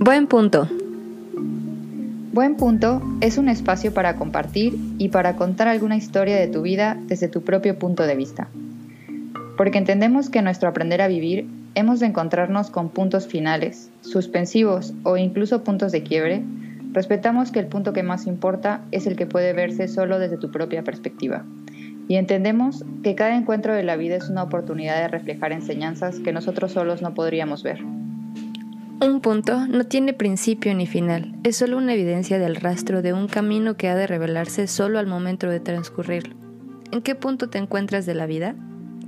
Buen punto. Buen punto es un espacio para compartir y para contar alguna historia de tu vida desde tu propio punto de vista. Porque entendemos que en nuestro aprender a vivir hemos de encontrarnos con puntos finales, suspensivos o incluso puntos de quiebre, respetamos que el punto que más importa es el que puede verse solo desde tu propia perspectiva. Y entendemos que cada encuentro de la vida es una oportunidad de reflejar enseñanzas que nosotros solos no podríamos ver. Un punto no tiene principio ni final, es solo una evidencia del rastro de un camino que ha de revelarse solo al momento de transcurrirlo. ¿En qué punto te encuentras de la vida?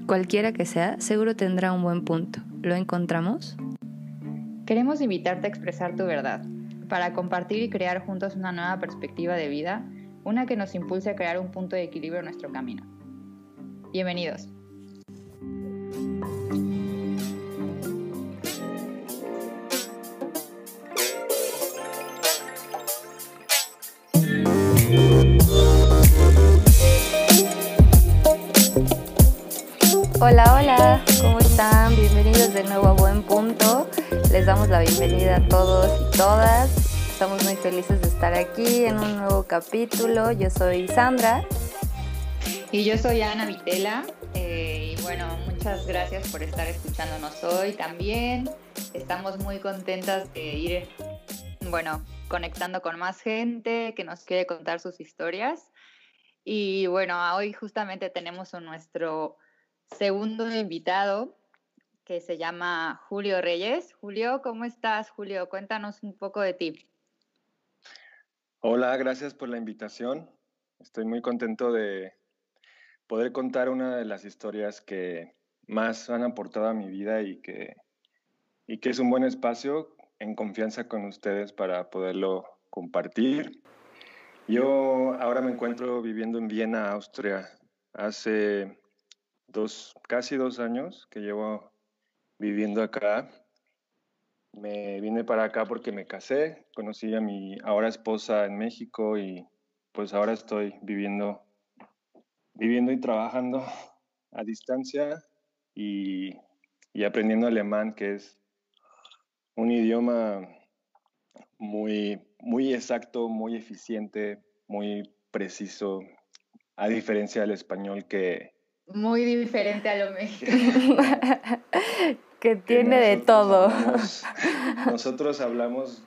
Cualquiera que sea, seguro tendrá un buen punto. ¿Lo encontramos? Queremos invitarte a expresar tu verdad, para compartir y crear juntos una nueva perspectiva de vida, una que nos impulse a crear un punto de equilibrio en nuestro camino. Bienvenidos. Hola, hola, ¿cómo están? Bienvenidos de nuevo a Buen Punto. Les damos la bienvenida a todos y todas. Estamos muy felices de estar aquí en un nuevo capítulo. Yo soy Sandra. Y yo soy Ana Vitela. Eh, y bueno, muchas gracias por estar escuchándonos hoy también. Estamos muy contentas de ir, bueno, conectando con más gente que nos quiere contar sus historias. Y bueno, hoy justamente tenemos a nuestro segundo invitado que se llama Julio Reyes. Julio, ¿cómo estás, Julio? Cuéntanos un poco de ti. Hola, gracias por la invitación. Estoy muy contento de poder contar una de las historias que más han aportado a mi vida y que, y que es un buen espacio en confianza con ustedes para poderlo compartir. Yo ahora me encuentro viviendo en Viena, Austria. Hace dos, casi dos años que llevo viviendo acá. Me vine para acá porque me casé, conocí a mi ahora esposa en México y pues ahora estoy viviendo, viviendo y trabajando a distancia y, y aprendiendo alemán, que es un idioma muy, muy exacto, muy eficiente, muy preciso, a diferencia del español que, muy diferente a lo mexicano. que tiene de todo. nosotros hablamos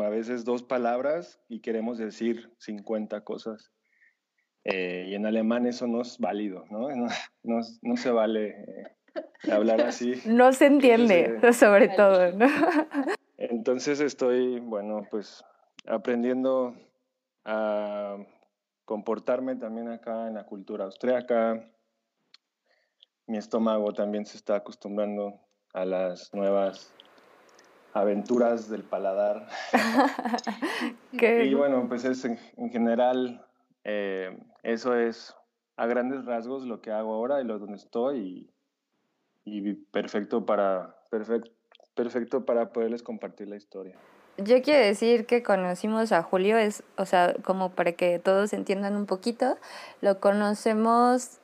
a veces dos palabras y queremos decir 50 cosas. Eh, y en alemán eso no es válido, ¿no? No, no, se vale eh, hablar así. No se entiende, sobre todo, ¿no? Entonces estoy, bueno, pues aprendiendo a comportarme también acá en la cultura austriaca. Mi estómago también se está acostumbrando a las nuevas aventuras del paladar. y bueno, pues es en, general, eh, eso es a grandes rasgos lo que hago ahora y lo donde estoy y, y perfecto, para, perfecto, perfecto para poderles compartir la historia. Yo quiero decir que conocimos a Julio, es, o sea, como para que todos entiendan un poquito, lo conocemos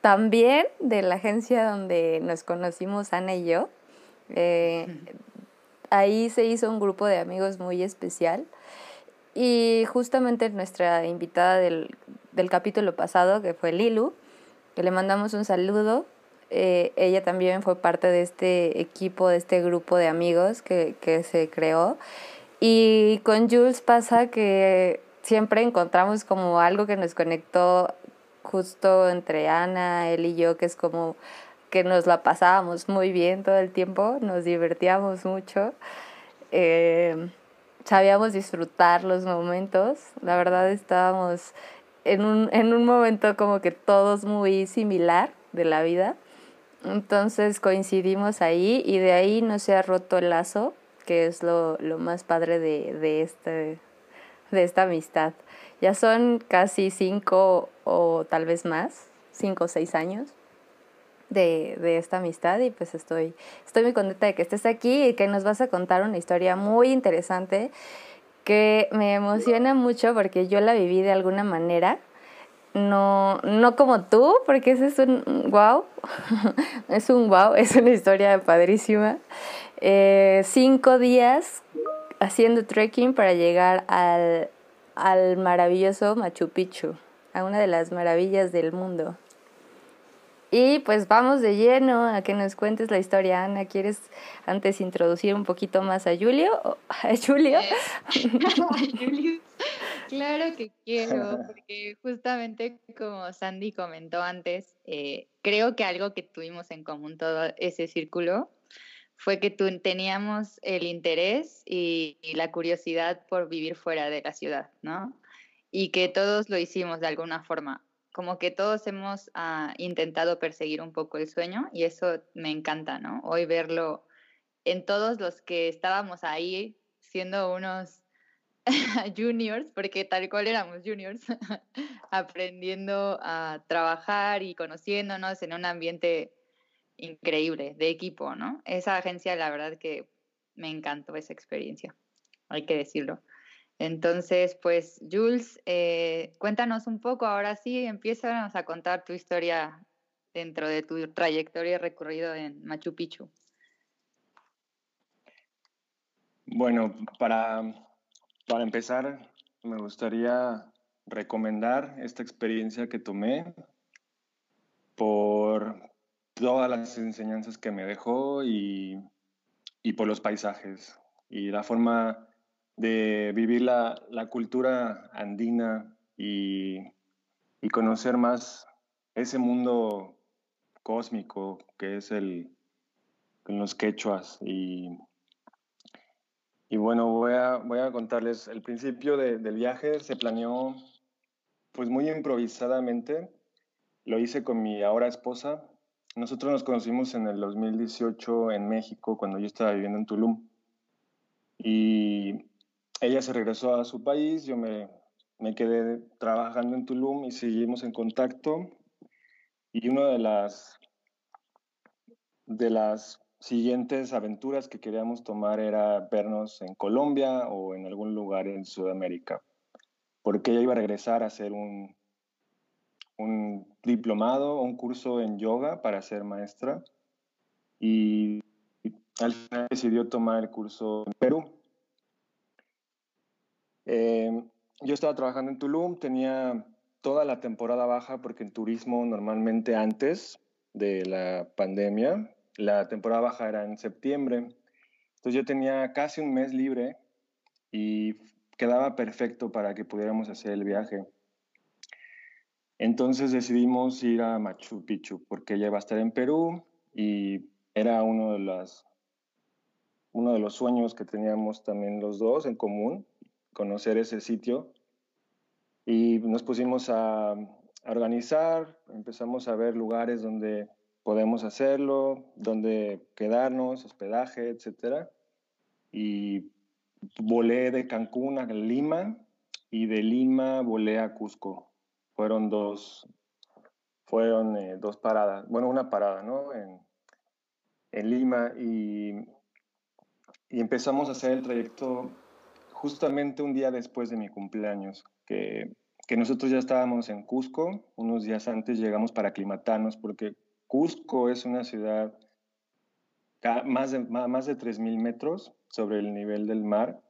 también de la agencia donde nos conocimos Ana y yo. Eh, ahí se hizo un grupo de amigos muy especial y justamente nuestra invitada del, del capítulo pasado, que fue Lilu, que le mandamos un saludo, eh, ella también fue parte de este equipo, de este grupo de amigos que, que se creó. Y con Jules pasa que siempre encontramos como algo que nos conectó justo entre Ana, él y yo, que es como que nos la pasábamos muy bien todo el tiempo, nos divertíamos mucho, eh, sabíamos disfrutar los momentos, la verdad estábamos en un, en un momento como que todos muy similar de la vida. Entonces coincidimos ahí y de ahí no se ha roto el lazo, que es lo, lo más padre de, de, este, de esta amistad. Ya son casi cinco o tal vez más, cinco o seis años de, de, esta amistad y pues estoy, estoy muy contenta de que estés aquí y que nos vas a contar una historia muy interesante que me emociona mucho porque yo la viví de alguna manera no, no como tú, porque ese es un wow, es un wow, es una historia padrísima. Eh, cinco días haciendo trekking para llegar al, al maravilloso Machu Picchu, a una de las maravillas del mundo. Y pues vamos de lleno a que nos cuentes la historia. Ana, ¿quieres antes introducir un poquito más a Julio? ¿A Julio? Claro que quiero, porque justamente como Sandy comentó antes, eh, creo que algo que tuvimos en común todo ese círculo fue que teníamos el interés y, la curiosidad por vivir fuera de la ciudad, ¿no? Y que todos lo hicimos de alguna forma como que todos hemos ah, intentado perseguir un poco el sueño y eso me encanta, ¿no? Hoy verlo en todos los que estábamos ahí siendo unos juniors, porque tal cual éramos juniors, aprendiendo a trabajar y conociéndonos en un ambiente increíble de equipo, ¿no? Esa agencia, la verdad que me encantó esa experiencia, hay que decirlo. Entonces, pues, Jules, eh, cuéntanos un poco, ahora sí, empieza a contar tu historia dentro de tu trayectoria y recorrido en Machu Picchu. Bueno, para, para empezar, me gustaría recomendar esta experiencia que tomé por todas las enseñanzas que me dejó y, y por los paisajes y la forma de vivir la, cultura andina y, conocer más ese mundo cósmico que es el los quechuas y, y bueno voy a, voy a contarles el principio del viaje se planeó pues muy improvisadamente lo hice con mi ahora esposa nosotros nos conocimos en el 2018 en México cuando yo estaba viviendo en Tulum y ella se regresó a su país, yo me, me quedé trabajando en Tulum y seguimos en contacto. Y una de las, de las siguientes aventuras que queríamos tomar era vernos en Colombia o en algún lugar en Sudamérica, porque ella iba a regresar a hacer un, un diplomado, un curso en yoga para ser maestra y al final decidió tomar el curso en Perú. Eh, yo estaba trabajando en Tulum, tenía toda la temporada baja porque en turismo normalmente antes de la pandemia, la temporada baja era en septiembre. Entonces yo tenía casi un mes libre y quedaba perfecto para que pudiéramos hacer el viaje. Entonces decidimos ir a Machu Picchu porque ella iba a estar en Perú y era uno de, las, uno de los sueños que teníamos también los dos en común conocer ese sitio. Y nos pusimos a, organizar, empezamos a ver lugares donde podemos hacerlo, donde quedarnos, hospedaje, etc. Y volé de Cancún a Lima y de Lima volé a Cusco. Fueron dos, fueron eh, dos paradas, bueno, una parada, ¿no? En, en Lima y, y empezamos a hacer el trayecto justamente un día después de mi cumpleaños, que, que nosotros ya estábamos en Cusco, unos días antes llegamos para aclimatarnos, porque Cusco es una ciudad más de, más de 3.000 metros sobre el nivel del mar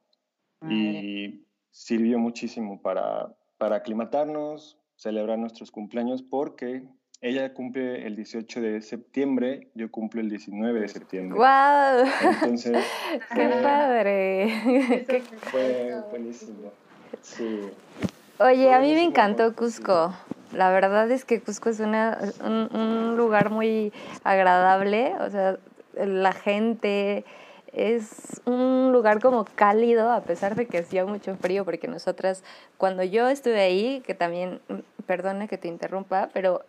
y sirvió muchísimo para, para aclimatarnos, celebrar nuestros cumpleaños, porque ella cumple el 18 de septiembre, yo cumplo el 19 de septiembre. ¡Wow! Entonces. ¡Qué padre! Fue buenísimo. Sí. Oye, a mí me encantó Cusco. La verdad es que Cusco es una, un, un lugar muy agradable. O sea, la gente es un lugar como cálido, a pesar de que hacía mucho frío, porque nosotras, cuando yo estuve ahí, que también, perdone que te interrumpa, pero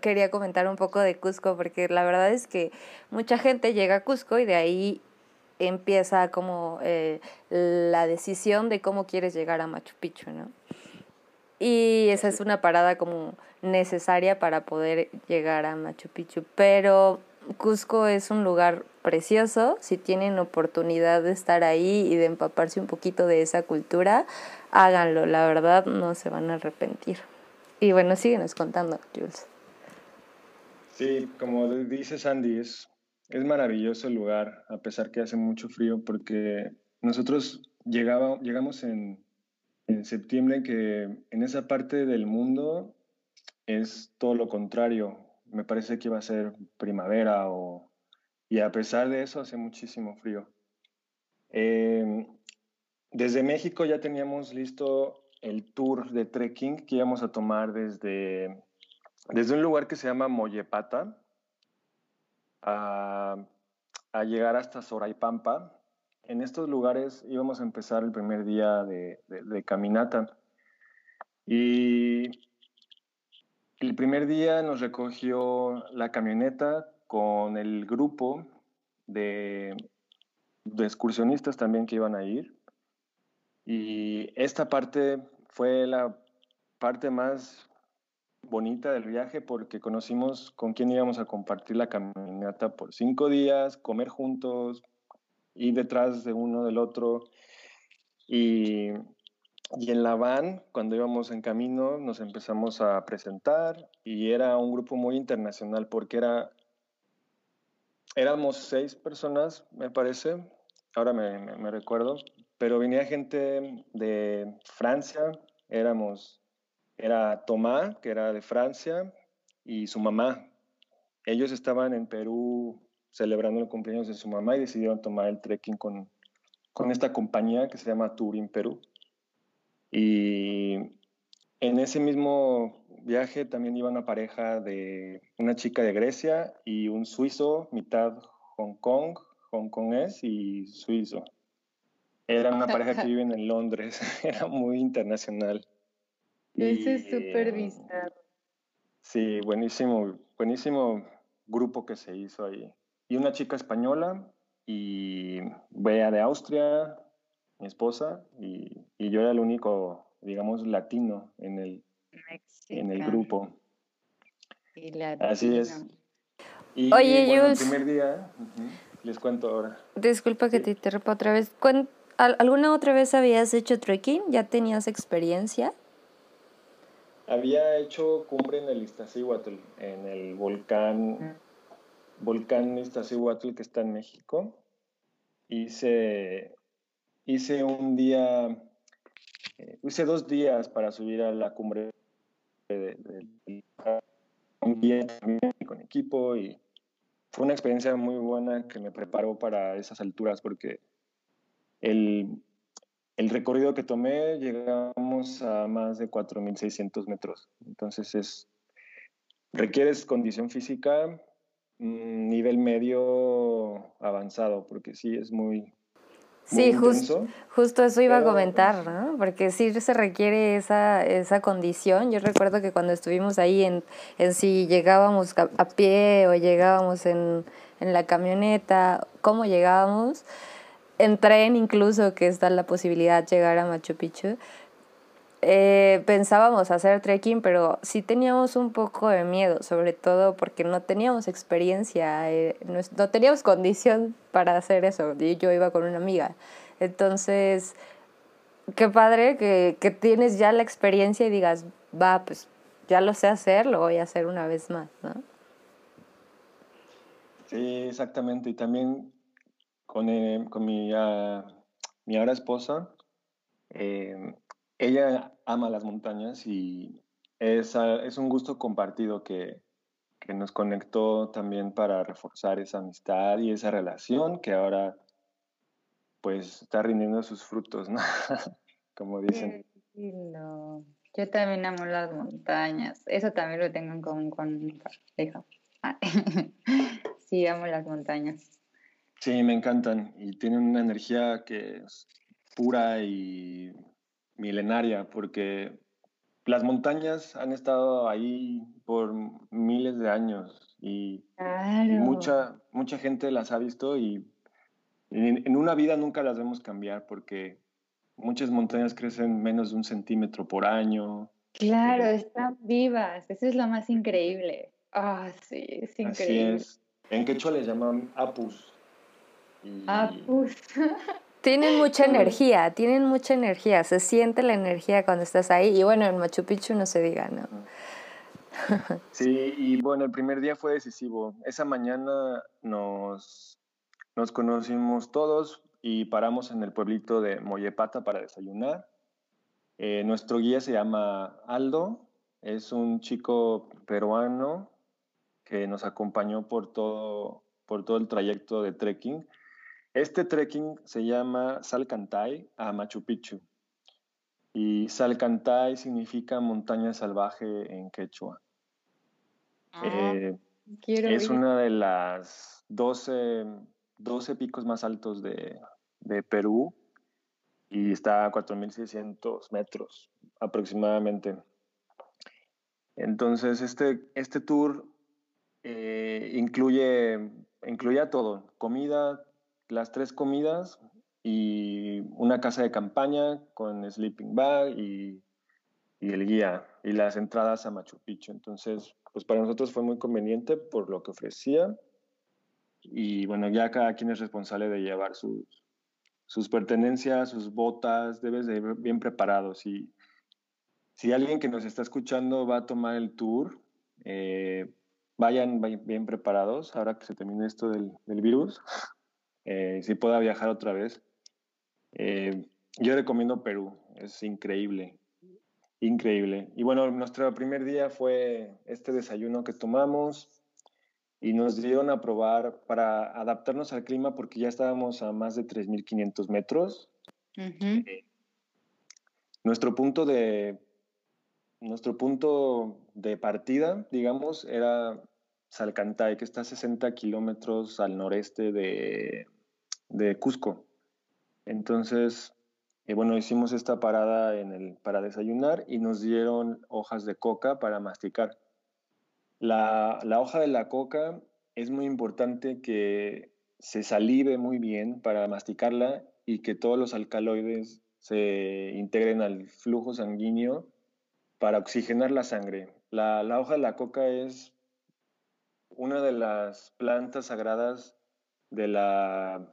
quería comentar un poco de Cusco, porque la verdad es que mucha gente llega a Cusco y de ahí empieza como eh, la decisión de cómo quieres llegar a Machu Picchu, ¿no? Y esa es una parada como necesaria para poder llegar a Machu Picchu. Pero Cusco es un lugar precioso. Si tienen oportunidad de estar ahí y de empaparse un poquito de esa cultura, háganlo. La verdad no se van a arrepentir. Y bueno, síguenos contando, Jules. Sí, como dice Sandy, es, maravilloso el lugar, a pesar que hace mucho frío, porque nosotros llegaba, llegamos en, en septiembre, que en esa parte del mundo es todo lo contrario. Me parece que iba a ser primavera o, y a pesar de eso hace muchísimo frío. Em, desde México ya teníamos listo el tour de trekking que íbamos a tomar desde, desde un lugar que se llama Mollepata a, llegar hasta Soraipampa. En estos lugares íbamos a empezar el primer día de caminata. Y el primer día nos recogió la camioneta con el grupo de, excursionistas también que iban a ir. Y esta parte fue la parte más bonita del viaje porque conocimos con quién íbamos a compartir la caminata por cinco días, comer juntos, ir detrás de uno del otro. Y, y en la van, cuando íbamos en camino, nos empezamos a presentar y era un grupo muy internacional porque era, éramos seis personas, me parece, ahora me, recuerdo, pero venía gente de Francia, éramos, era Tomás, que era de Francia, y su mamá. Ellos estaban en Perú celebrando el cumpleaños de su mamá y decidieron tomar el trekking con, con esta compañía que se llama Turing Perú. Y en ese mismo viaje también iba una pareja de una chica de Grecia y un suizo, mitad Hong Kong, hongkonés y suizo. Era una pareja que vive en Londres, era muy internacional. Ese es súper vista. Sí, buenísimo, buenísimo grupo que se hizo ahí. Y una chica española y Bea de Austria, mi esposa, y, y, yo era el único, digamos, latino en el, en el grupo. Y Así es. Y, Oye, bueno, el Jules. primer día, les cuento ahora. Disculpa que te interrumpa otra vez. Cuen- ¿al- ¿Alguna otra vez habías hecho trekking? ¿Ya tenías experiencia? Había hecho cumbre en el Iztaccíhuatl, en el volcán, volcán Iztaccíhuatl que está en México. Hice, hice un día, eh, hice dos días para subir a la cumbre de, de- de- un día con equipo y fue una experiencia muy buena que me preparó para esas alturas porque el, el recorrido que tomé llegamos a más de 4.600 metros. Entonces es, requieres condición física, nivel medio avanzado, porque sí es muy Sí, jus- intenso. justo eso iba a comentar, ¿no? Porque sí se requiere esa, esa condición. Yo recuerdo que cuando estuvimos ahí en, en si llegábamos a, a pie o llegábamos en, en la camioneta, cómo llegábamos, en tren incluso, que está la posibilidad de llegar a Machu Picchu, eh, pensábamos hacer trekking, pero sí teníamos un poco de miedo, sobre todo porque no teníamos experiencia, eh, no, no teníamos condición para hacer eso. Yo iba con una amiga. Entonces, qué padre que, que tienes ya la experiencia y digas, va, pues ya lo sé hacer, lo voy a hacer una vez más, ¿no? Sí, exactamente. Y también con, eh, con mi, ah, mi ahora esposa, ella ama las montañas y es, ah, es un gusto compartido que, que nos conectó también para reforzar esa amistad y esa relación que ahora pues está rindiendo sus frutos, ¿no? Como dicen. Yo también amo las montañas. Eso también lo tengo en común con mi pareja. Ah, Sí, amo las montañas. Sí, me encantan y tienen una energía que es pura y milenaria porque las montañas han estado ahí por miles de años y, mucha, mucha gente las ha visto y en, en una vida nunca las vemos cambiar porque muchas montañas crecen menos de un centímetro por año. Claro, están vivas. Eso es lo más increíble. Ah, sí, es Así increíble. es. En quechua les llaman apus. Y, pues. Tienen mucha energía, tienen mucha energía, se siente la energía cuando estás ahí y bueno, en Machu Picchu no se diga, ¿no? Sí, y bueno, el primer día fue decisivo. Esa mañana nos, nos conocimos todos y paramos en el pueblito de Moyepata para desayunar. Eh, nuestro guía se llama Aldo, es un chico peruano que nos acompañó por todo, por todo el trayecto de trekking. Este trekking se llama Salcantay a Machu Picchu. Y Salcantay significa montaña salvaje en quechua. Ah, eh, es una de las 12, 12 picos más altos de, de Perú y está a 4.600 metros aproximadamente. Entonces, este, este tour eh, incluye, incluye todo, comida, las tres comidas y una casa de campaña con sleeping bag y, el guía y las entradas a Machu Picchu. Entonces, pues para nosotros fue muy conveniente por lo que ofrecía. Y bueno, ya cada quien es responsable de llevar sus, pertenencias, sus botas, debes de ir bien preparado. Si, si alguien que nos está escuchando va a tomar el tour, eh, vayan bien preparados ahora que se termine esto del virus, eh, si pueda viajar otra vez. Eh, yo recomiendo Perú, es increíble. Increíble. Y bueno, nuestro primer día fue este desayuno que tomamos y nos dieron a probar para adaptarnos al clima porque ya estábamos a más de 3.500 metros. Eh, nuestro punto de nuestro punto de partida, digamos, era Salcantay, que está a 60 kilómetros al noreste de, de Cusco. Entonces, y bueno, hicimos esta parada para desayunar y nos dieron hojas de coca para masticar. La, la hoja de la coca es muy importante que se salive muy bien para masticarla y que todos los alcaloides se integren al flujo sanguíneo para oxigenar la sangre. La, la, hoja de la coca es una de las plantas sagradas de, la,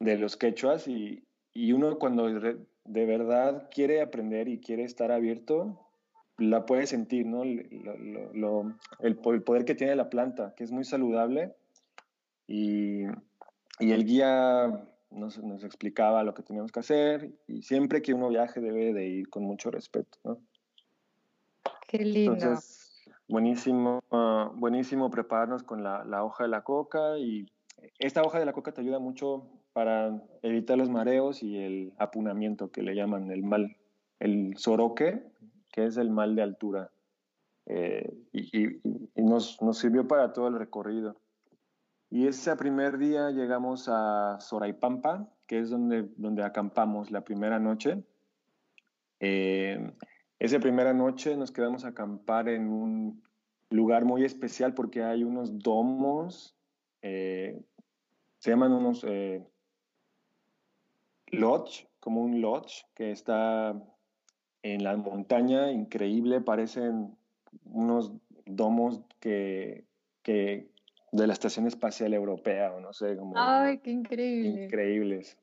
de los quechuas y, y uno cuando de verdad quiere aprender y quiere estar abierto, la puede sentir, ¿no? el, poder que tiene la planta, que es muy saludable. Y, el guía nos, explicaba lo que teníamos que hacer y siempre que uno viaje debe de ir con mucho respeto, ¿no? Qué lindo. Entonces, buenísimo, buenísimo prepararnos con la, la hoja de la coca y esta hoja de la coca te ayuda mucho para evitar los mareos y el apunamiento que le llaman el mal, el soroque, que es el mal de altura. Eh, y, nos, nos, sirvió para todo el recorrido. Y ese primer día llegamos a Soraipampa, que es donde, donde acampamos la primera noche. Eh, esa primera noche nos quedamos a acampar en un lugar muy especial porque hay unos domos, eh, se llaman unos eh, lodge, como un lodge que está en la montaña, increíble, parecen unos domos que, que de la Estación Espacial Europea, o no sé, como... ¡Ay, qué increíble! Increíbles.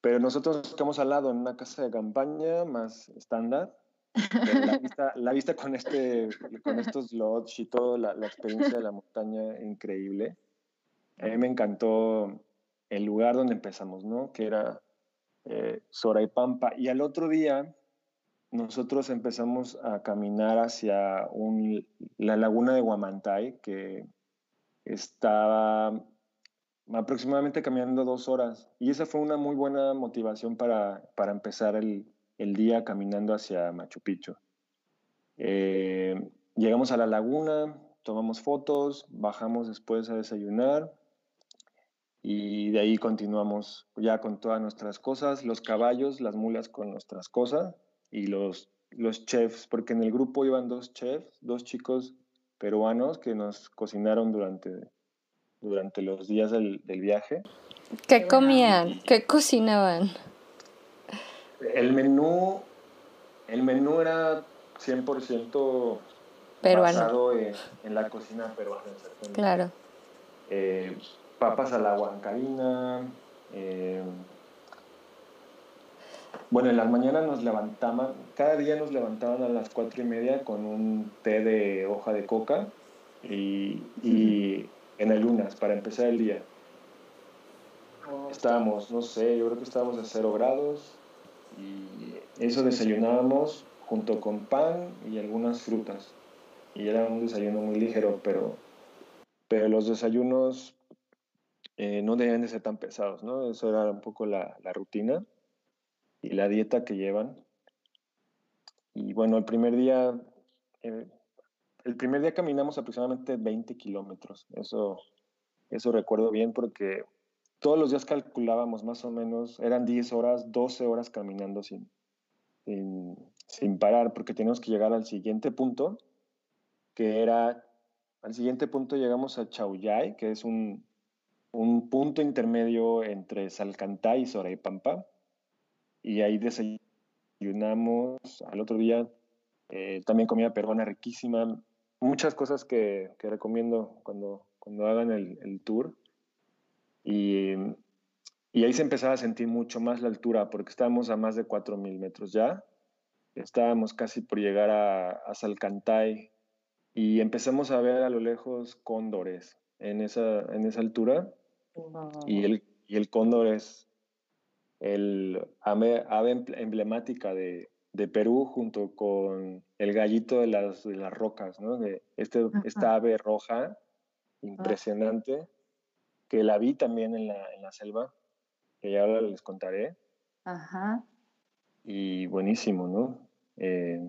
Pero nosotros nos quedamos al lado en una casa de campaña más estándar. La vista, la vista, con, este, con estos lodge y toda la, la experiencia de la montaña, increíble. A mí me encantó el lugar donde empezamos, ¿no? Que era eh, Pampa Y al otro día nosotros empezamos a caminar hacia la laguna de Guamantay, que estaba aproximadamente caminando dos horas. Y esa fue una muy buena motivación para, para empezar el, el, día caminando hacia Machu Picchu. Eh, llegamos a la laguna, tomamos fotos, bajamos después a desayunar y de ahí continuamos ya con todas nuestras cosas, los caballos, las mulas con nuestras cosas y los, los chefs, porque en el grupo iban dos chefs, dos chicos peruanos que nos cocinaron durante, durante los días del, del viaje. ¿Qué comían? ¿Qué cocinaban? El menú, el menú era 100% peruano. basado en, en, la cocina peruana. Claro. Eh, papas a la huancarina, eh, bueno, en las mañanas nos levantaban, cada día nos levantaban a las cuatro y media con un té de hoja de coca y, y en ayunas para empezar el día. Estábamos, no sé, yo creo que estábamos a cero grados y eso desayunábamos junto con pan y algunas frutas. Y era un desayuno muy ligero, pero, pero los desayunos eh, no debían de ser tan pesados, ¿no? Eso era un poco la, la rutina y la dieta que llevan. Y bueno, el primer día, eh, el primer día caminamos aproximadamente 20 kilómetros. Eso, eso recuerdo bien porque todos los días calculábamos más o menos, eran 10 horas, 12 horas caminando sin, sin, parar, porque teníamos que llegar al siguiente punto, que era, al siguiente punto llegamos a Chauyay, que es un, un punto intermedio entre Salcantay y Soraipampa, y ahí desayunamos, al otro día eh, también comida peruana riquísima, muchas cosas que, recomiendo cuando, cuando hagan el tour. Y, y, ahí se empezaba a sentir mucho más la altura, porque estábamos a más de 4.000 metros ya. Estábamos casi por llegar a, a Salcantay y empezamos a ver a lo lejos cóndores en esa, en esa altura. Y, el, y el cóndor es el ave, ave emblemática de, de, Perú junto con el gallito de las, de las rocas, ¿no? De este, esta ave roja impresionante que la vi también en la, en la selva, que ya ahora les contaré. Ajá. Y buenísimo, ¿no? Eh,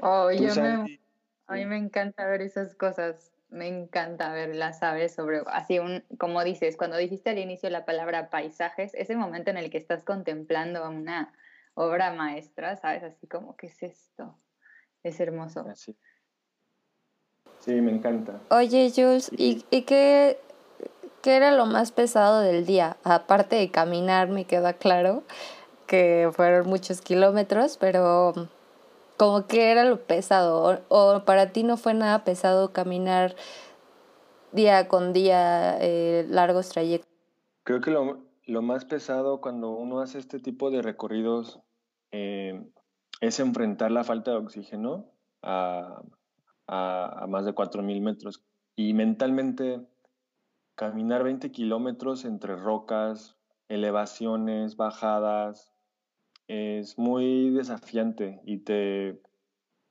oh, yo me, a mí me encanta ver esas cosas, me encanta ver las aves sobre, así un, como dices, cuando dijiste al inicio la palabra paisajes, ese momento en el que estás contemplando una obra maestra, ¿sabes? Así como, ¿qué es esto? Es hermoso. Sí, sí me encanta. Oye, Jules, ¿y, y qué ¿Qué era lo más pesado del día? Aparte de caminar, me queda claro que fueron muchos kilómetros, pero como que era lo pesado. O, para ti no fue nada pesado caminar día con día eh, largos trayectos. Creo que lo, más pesado cuando uno hace este tipo de recorridos eh, es enfrentar la falta de oxígeno a, a, a más de 4.000 metros. Y mentalmente caminar 20 kilómetros entre rocas, elevaciones, bajadas, es muy desafiante y te,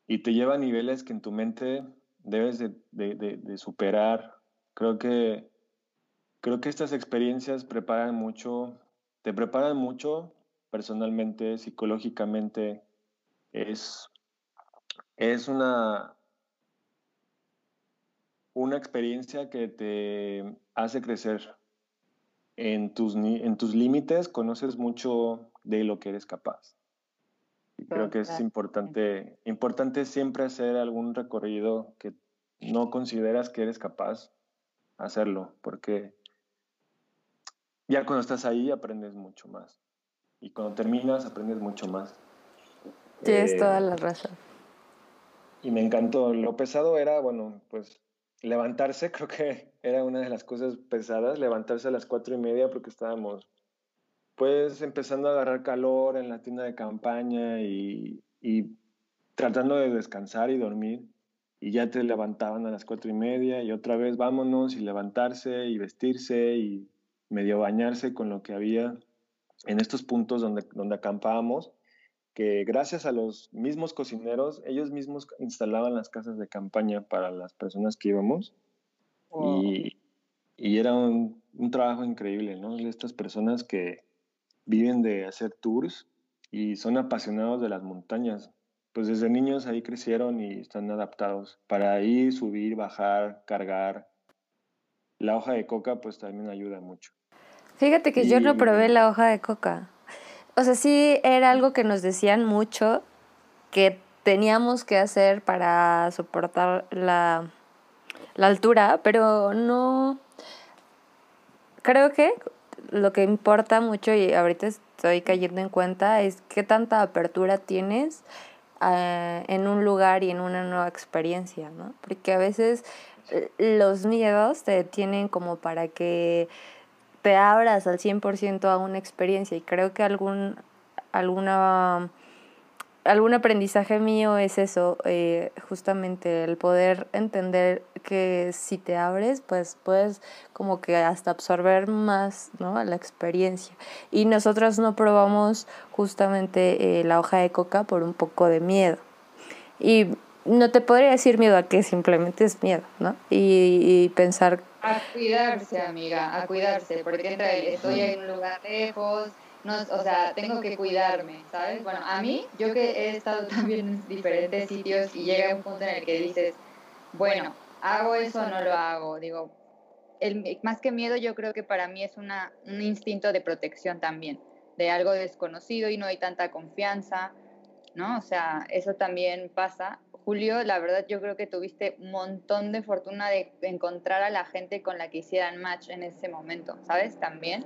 y te lleva a niveles que en tu mente debes de, superar. Creo que, creo que estas experiencias preparan mucho, te preparan mucho personalmente, psicológicamente. Es, es una, una experiencia que te hace crecer en tus, en tus límites, conoces mucho de lo que eres capaz. Y creo que es importante, importante siempre hacer algún recorrido que no consideras que eres capaz hacerlo, porque ya cuando estás ahí aprendes mucho más. Y cuando terminas aprendes mucho más. Tienes toda eh, la razón. Y me encantó. Lo pesado era, bueno, pues levantarse, creo que era una de las cosas pesadas, levantarse a las cuatro y media porque estábamos pues empezando a agarrar calor en la tienda de campaña y, y tratando de descansar y dormir. Y ya te levantaban a las cuatro y media y otra vez vámonos y levantarse y vestirse y medio bañarse con lo que había en estos puntos donde, donde acampábamos que gracias a los mismos cocineros, ellos mismos instalaban las casas de campaña para las personas que íbamos. Y, y, era un, un, trabajo increíble, ¿no? Estas personas que viven de hacer tours y son apasionados de las montañas. Pues desde niños ahí crecieron y están adaptados para ir, subir, bajar, cargar. La hoja de coca pues también ayuda mucho. Fíjate que yo no probé la hoja de coca o sea, sí era algo que nos decían mucho que teníamos que hacer para soportar la, la altura, pero no... Creo que lo que importa mucho y ahorita estoy cayendo en cuenta es qué tanta apertura tienes eh, en un lugar y en una nueva experiencia, ¿no? Porque a veces eh, los miedos te detienen como para que te abras al 100% a una experiencia y creo que algún, alguna algún aprendizaje mío es eso, eh, justamente el poder entender que si te abres, pues puedes como que hasta absorber más, ¿no? La experiencia. Y nosotros no probamos justamente eh, la hoja de coca por un poco de miedo. Y no te podría decir miedo a que simplemente es miedo, ¿no? Y, pensar... A cuidarse, amiga, a cuidarse, porque estoy en un lugar lejos, no, o sea, tengo que cuidarme, ¿sabes? Bueno, a mí, yo que he estado también en diferentes sitios y llega un punto en el que dices, bueno, ¿hago eso o no lo hago? Digo, el, más que miedo, yo creo que para mí es una, un instinto de protección también, de algo desconocido y no hay tanta confianza, ¿no? O sea, eso también pasa. Julio, la verdad yo creo que tuviste un montón de fortuna de encontrar a la gente con la que hicieran match en ese momento, ¿sabes? También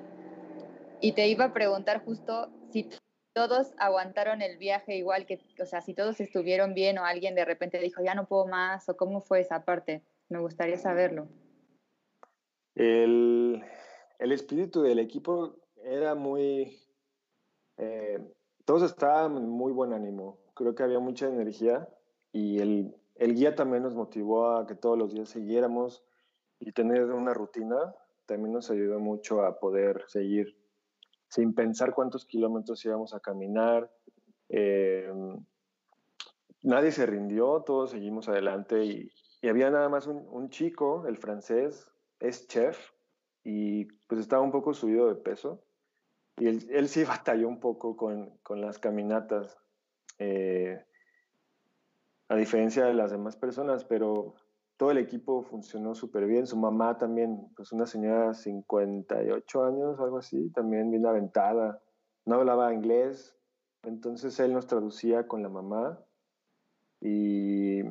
y te iba a preguntar justo si todos aguantaron el viaje igual que, o sea, si todos estuvieron bien o alguien de repente dijo, ya no puedo más, o cómo fue esa parte. Me gustaría saberlo. El, el espíritu del equipo era muy... Eh, todos estaban en muy buen ánimo. Creo que había mucha energía y el, el guía también nos motivó a que todos los días siguiéramos y tener una rutina también nos ayudó mucho a poder seguir sin pensar cuántos kilómetros íbamos a caminar. Eh, nadie se rindió, todos seguimos adelante y, había nada más un, chico, el francés, es chef y pues estaba un poco subido de peso y él, sí batalló un poco con, las caminatas, eh, a diferencia de las demás personas, pero todo el equipo funcionó súper bien. Su mamá también, pues una señora de 58 años, algo así, también bien aventada. No hablaba inglés, entonces él nos traducía con la mamá y,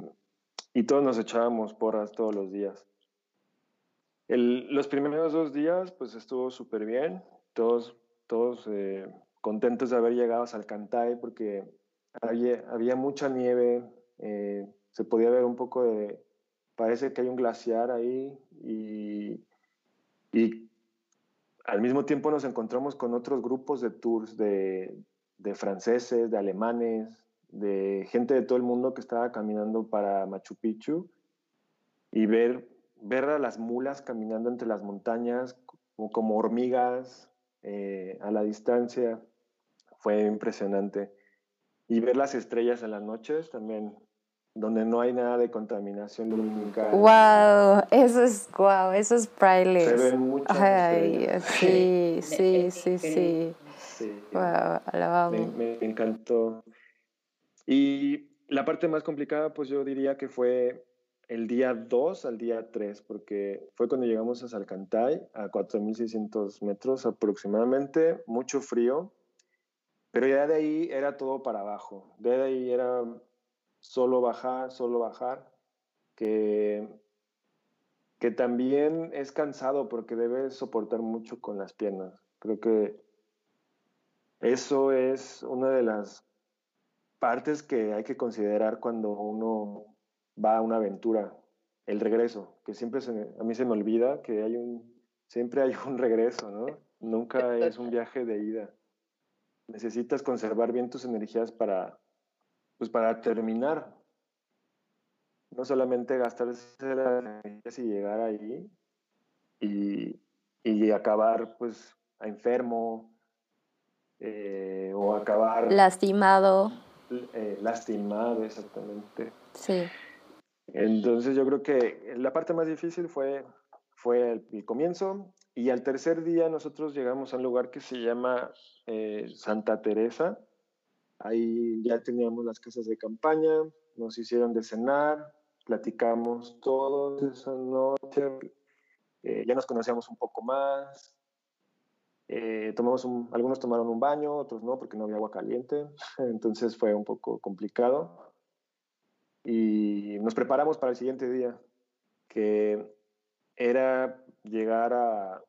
y todos nos echábamos porras todos los días. los primeros dos días, pues estuvo súper bien. Todos, todos eh, contentos de haber llegado a Salcantay porque había, había mucha nieve, eh, se podía ver un poco de, parece que hay un glaciar ahí y, al mismo tiempo nos encontramos con otros grupos de tours de, franceses, de alemanes, de gente de todo el mundo que estaba caminando para Machu Picchu y ver, ver a las mulas caminando entre las montañas como, hormigas eh, a la distancia fue impresionante. Y ver las estrellas en las noches también donde no hay nada de contaminación lumínica. Wow, eso es wow, eso es priceless. Se ven muchas Ay, sí, sí, sí, sí, Wow, alabamos. Me, me, encantó. Y la parte más complicada, pues yo diría que fue el día 2 al día 3, porque fue cuando llegamos a Salcantay, a 4.600 metros aproximadamente, mucho frío, pero ya de ahí era todo para abajo. De ahí era solo bajar, solo bajar, que, que también es cansado porque debes soportar mucho con las piernas. Creo que eso es una de las partes que hay que considerar cuando uno va a una aventura, el regreso, que siempre a mí se me olvida que hay un, siempre hay un regreso, ¿no? Nunca es un viaje de ida. Necesitas conservar bien tus energías para, pues para terminar, no solamente gastarse las energías y llegar ahí y, y acabar pues enfermo eh, o acabar lastimado. Eh, lastimado, exactamente. Sí. Entonces yo creo que la parte más difícil fue, fue el, comienzo y al tercer día nosotros llegamos a un lugar que se llama eh, Santa Teresa Ahí ya teníamos las casas de campaña, nos hicieron de cenar, platicamos todos esa noche, eh, ya nos conocíamos un poco más. Eh, tomamos algunos tomaron un baño, otros no, porque no había agua caliente, entonces fue un poco complicado. Y nos preparamos para el siguiente día, que era llegar a,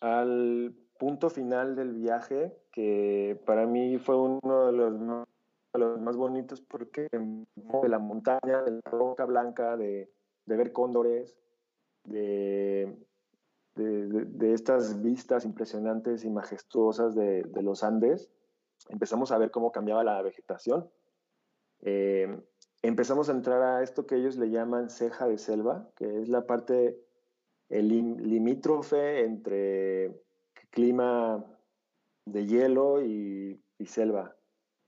al punto final del viaje, que para mí fue uno de los, más bonitos porque de la montaña, de la roca blanca, de, ver cóndores, de, de, estas vistas impresionantes y majestuosas de, los Andes, empezamos a ver cómo cambiaba la vegetación. Eh, empezamos a entrar a esto que ellos le llaman ceja de selva, que es la parte el limítrofe entre clima de hielo y, selva.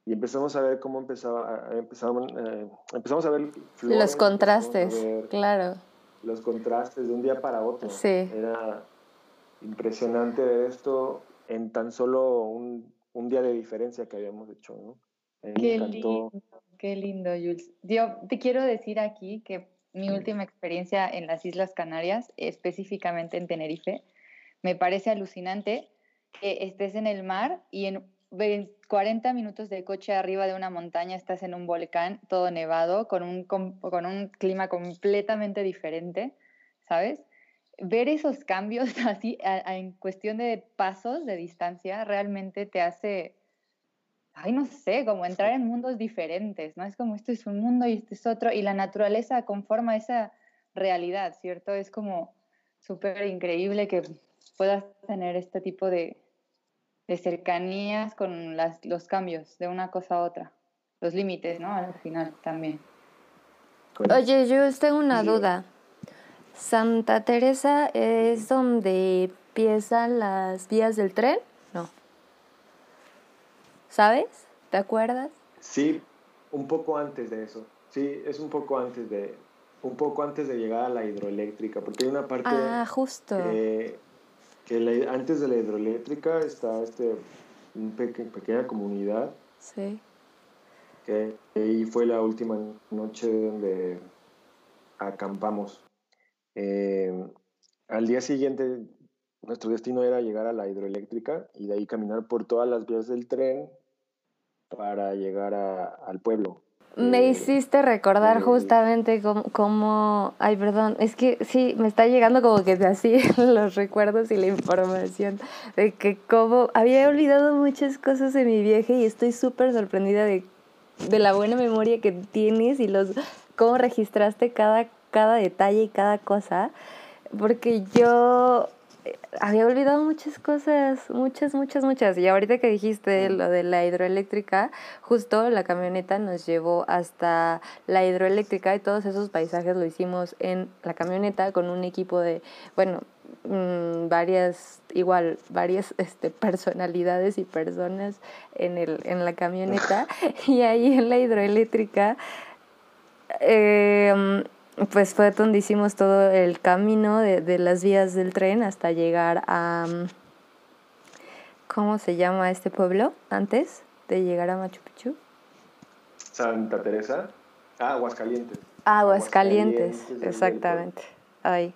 Y empezamos a ver cómo empezaba, empezamos, eh, empezamos a ver los contrastes, claro. Los contrastes de un día para otro. Sí. Era impresionante ver esto en tan solo un, un día de diferencia que habíamos hecho, ¿no? Qué lindo, qué lindo, Jules. Yo te quiero decir aquí que mi última experiencia en las Islas Canarias, específicamente en Tenerife, me parece alucinante que estés en el mar y en 40 minutos de coche arriba de una montaña estás en un volcán todo nevado, con un, con, un clima completamente diferente, ¿sabes? Ver esos cambios así en cuestión de pasos de distancia realmente te hace ay, no sé, como entrar en mundos diferentes, ¿no? Es como esto es un mundo y este es otro, y la naturaleza conforma esa realidad, ¿cierto? Es como súper increíble que puedas tener este tipo de, de cercanías con las, los cambios de una cosa a otra, los límites, ¿no? Al final también. Oye, yo tengo una duda. ¿Santa Teresa es donde empiezan las vías del tren? ¿Sabes? ¿Te acuerdas? Sí, un poco antes de eso. Sí, es un poco antes de un poco antes de llegar a la hidroeléctrica, porque hay una parte ah, justo. que, antes de la hidroeléctrica está este una pequeña comunidad. Sí. Que ahí fue la última noche donde acampamos. Eh, al día siguiente nuestro destino era llegar a la hidroeléctrica y de ahí caminar por todas las vías del tren para llegar al pueblo. Me eh, hiciste recordar justamente cómo, ay, perdón, es que sí, me está llegando como que de así los recuerdos y la información de que como había olvidado muchas cosas de mi viaje y estoy súper sorprendida de, de, la buena memoria que tienes y los cómo registraste cada, cada detalle y cada cosa, porque yo había olvidado muchas cosas, muchas, muchas, muchas. Y ahorita que dijiste lo de la hidroeléctrica, justo la camioneta nos llevó hasta la hidroeléctrica y todos esos paisajes lo hicimos en la camioneta con un equipo de, bueno, mm, varias, igual, varias este, personalidades y personas en, el, en la camioneta. y ahí en la hidroeléctrica... Eh, pues fue donde hicimos todo el camino de, de, las vías del tren hasta llegar a... Mm, ¿Cómo se llama este pueblo antes de llegar a Machu Picchu? Santa Teresa. Ah, Aguascalientes. Aguascalientes, exactamente. Ahí,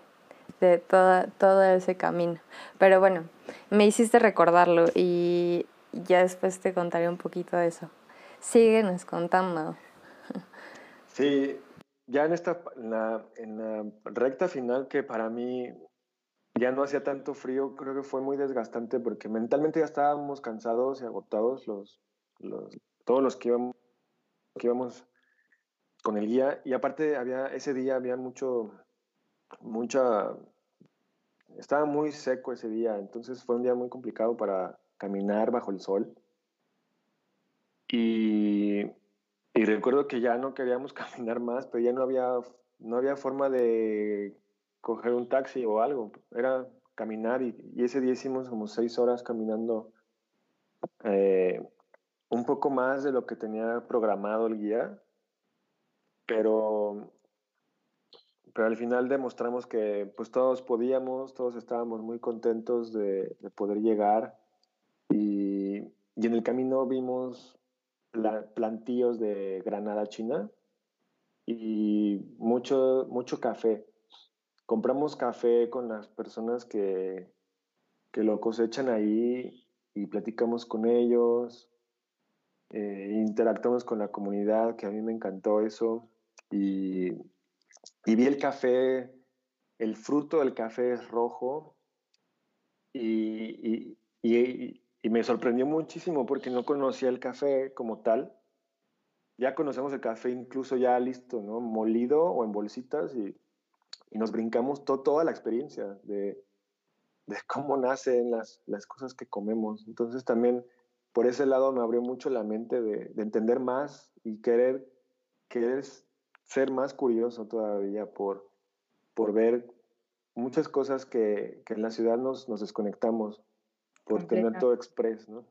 de toda, todo ese camino. Pero bueno, me hiciste recordarlo y ya después te contaré un poquito de eso. Síguenos contando. Sí, ya en, esta, en la, recta final que para mí ya no hacía tanto frío, creo que fue muy desgastante porque mentalmente ya estábamos cansados y agotados los, los, todos los que íbamos, que íbamos con el guía y aparte había ese día había mucho mucha estaba muy seco ese día, entonces fue un día muy complicado para caminar bajo el sol. Y y recuerdo que ya no queríamos caminar más, pero ya no había, no había forma de coger un taxi o algo. Era caminar y, ese día hicimos como seis horas caminando eh, un poco más de lo que tenía programado el guía, pero, pero al final demostramos que pues todos podíamos, todos estábamos muy contentos de, poder llegar y, y en el camino vimos plantíos de granada china y mucho, mucho café. Compramos café con las personas que, que lo cosechan ahí y platicamos con ellos, eh, interactuamos con la comunidad, que a mí me encantó eso. Y, y vi el café, el fruto del café es rojo y, y, y me sorprendió muchísimo porque no conocía el café como tal. Ya conocemos el café incluso ya listo, ¿no? Molido o en bolsitas y, y nos brincamos toda la experiencia de, de cómo nacen las, las, cosas que comemos. Entonces también por ese lado me abrió mucho la mente de, entender más y querer, querer ser más curioso todavía por, por ver muchas cosas que, que en la ciudad nos, nos desconectamos por tener todo express, ¿no?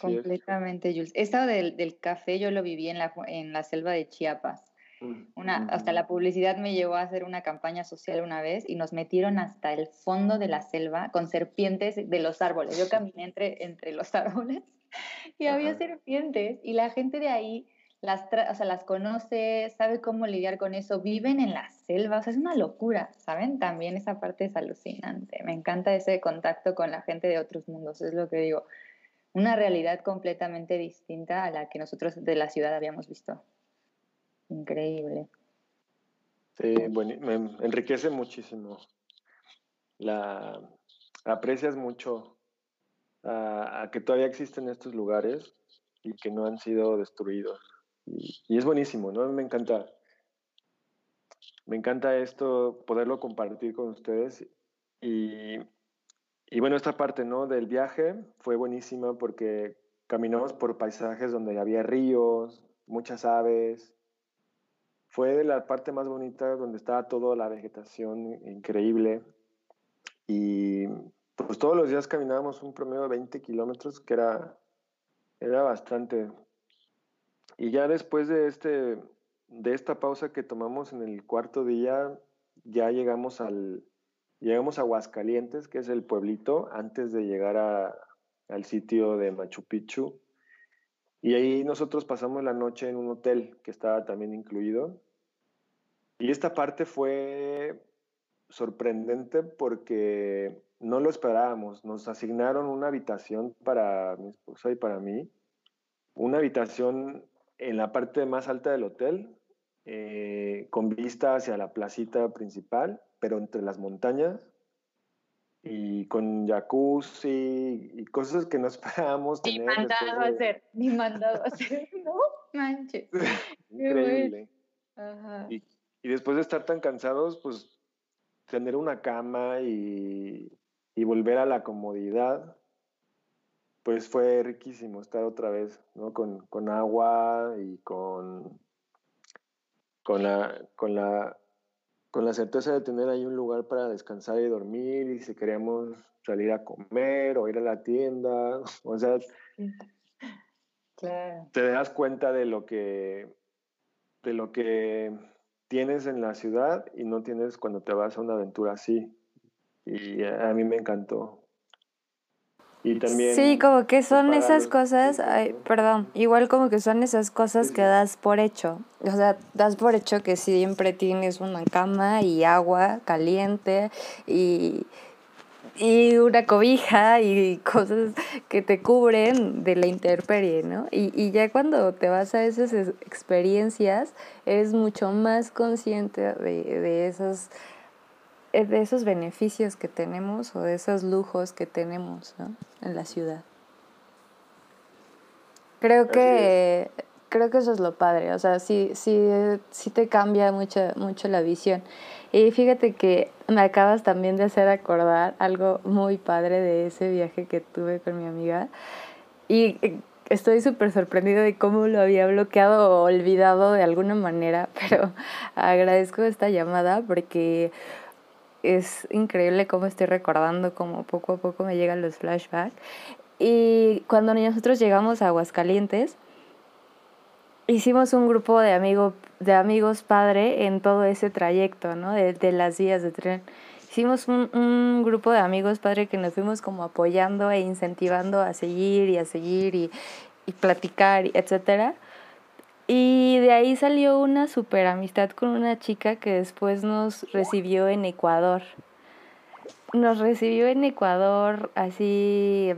Completamente, Jules. Esto del, del, café yo lo viví en la, en la selva de Chiapas. Mm, una, hasta la publicidad me llevó a hacer una campaña social una vez y nos metieron hasta el fondo de la selva con serpientes de los árboles. Yo caminé entre, entre los árboles y había serpientes y la gente de ahí las, o sea, las conoce, sabe cómo lidiar con eso, viven en la selva, es una locura, ¿saben? También esa parte es alucinante. Me encanta ese contacto con la gente de otros mundos, es lo que digo. Una realidad completamente distinta a la que nosotros de la ciudad habíamos visto. Increíble. Sí, bueno, me enriquece muchísimo. La aprecias mucho a, que todavía existen estos lugares y que no han sido destruidos. Y, es buenísimo, ¿no? Me encanta. Me encanta esto, poderlo compartir con ustedes. Y, y bueno, esta parte, ¿no? Del viaje fue buenísima porque caminamos por paisajes donde había ríos, muchas aves, fue la parte más bonita donde estaba toda la vegetación increíble. Y pues todos los días caminábamos un promedio de 20 kilómetros, que era, era bastante. Y ya después de, este, de esta pausa que tomamos en el cuarto día, ya llegamos al llegamos a Aguascalientes, que es el pueblito, antes de llegar a, al sitio de Machu Picchu. Y ahí nosotros pasamos la noche en un hotel que estaba también incluido. Y esta parte fue sorprendente porque no lo esperábamos. Nos asignaron una habitación para mi esposa y para mí. Una habitación en la parte más alta del hotel, eh, con vista hacia la placita principal, pero entre las montañas y con jacuzzi y cosas que no esperábamos ni mandado a hacer, ni mandado a hacer, no manches. Increíble. Ajá. Y después de estar tan cansados, pues tener una cama y, volver a la comodidad, pues fue riquísimo estar otra vez, ¿no? Con, agua y con, con, la, con, la, con la certeza de tener ahí un lugar para descansar y dormir y si queríamos salir a comer o ir a la tienda, o sea, te das cuenta de lo que, de lo que tienes en la ciudad y no tienes cuando te vas a una aventura así. Y a, mí me encantó. Y también... Sí, como que son esas cosas, perdón, igual como que son esas cosas que das por hecho. O sea, das por hecho que siempre tienes una cama y agua caliente y y una cobija y cosas que te cubren de la intemperie, ¿no? Y, y ya cuando te vas a esas experiencias, eres mucho más consciente de, de, esos, eh, de esos beneficios que tenemos o de esos lujos que tenemos ¿no? en la ciudad. Creo que, creo que eso es lo padre, o sea, sí, sí, sí te cambia mucho, mucho la visión. Y fíjate que me acabas también de hacer acordar algo muy padre de ese viaje que tuve con mi amiga. Y eh, estoy súper sorprendida de cómo lo había bloqueado o olvidado de alguna manera, pero agradezco esta llamada porque es increíble cómo estoy recordando, cómo poco a poco me llegan los flashbacks. Y cuando nosotros llegamos a Aguascalientes, hicimos un grupo de, amigo, de amigos padre en todo ese trayecto, ¿no? De, de las vías de tren. Hicimos un, grupo de amigos padre que nos fuimos como apoyando e incentivando a seguir y a seguir y, y platicar, etcétera. Y de ahí salió una super amistad con una chica que después nos recibió en Ecuador. Nos recibió en Ecuador así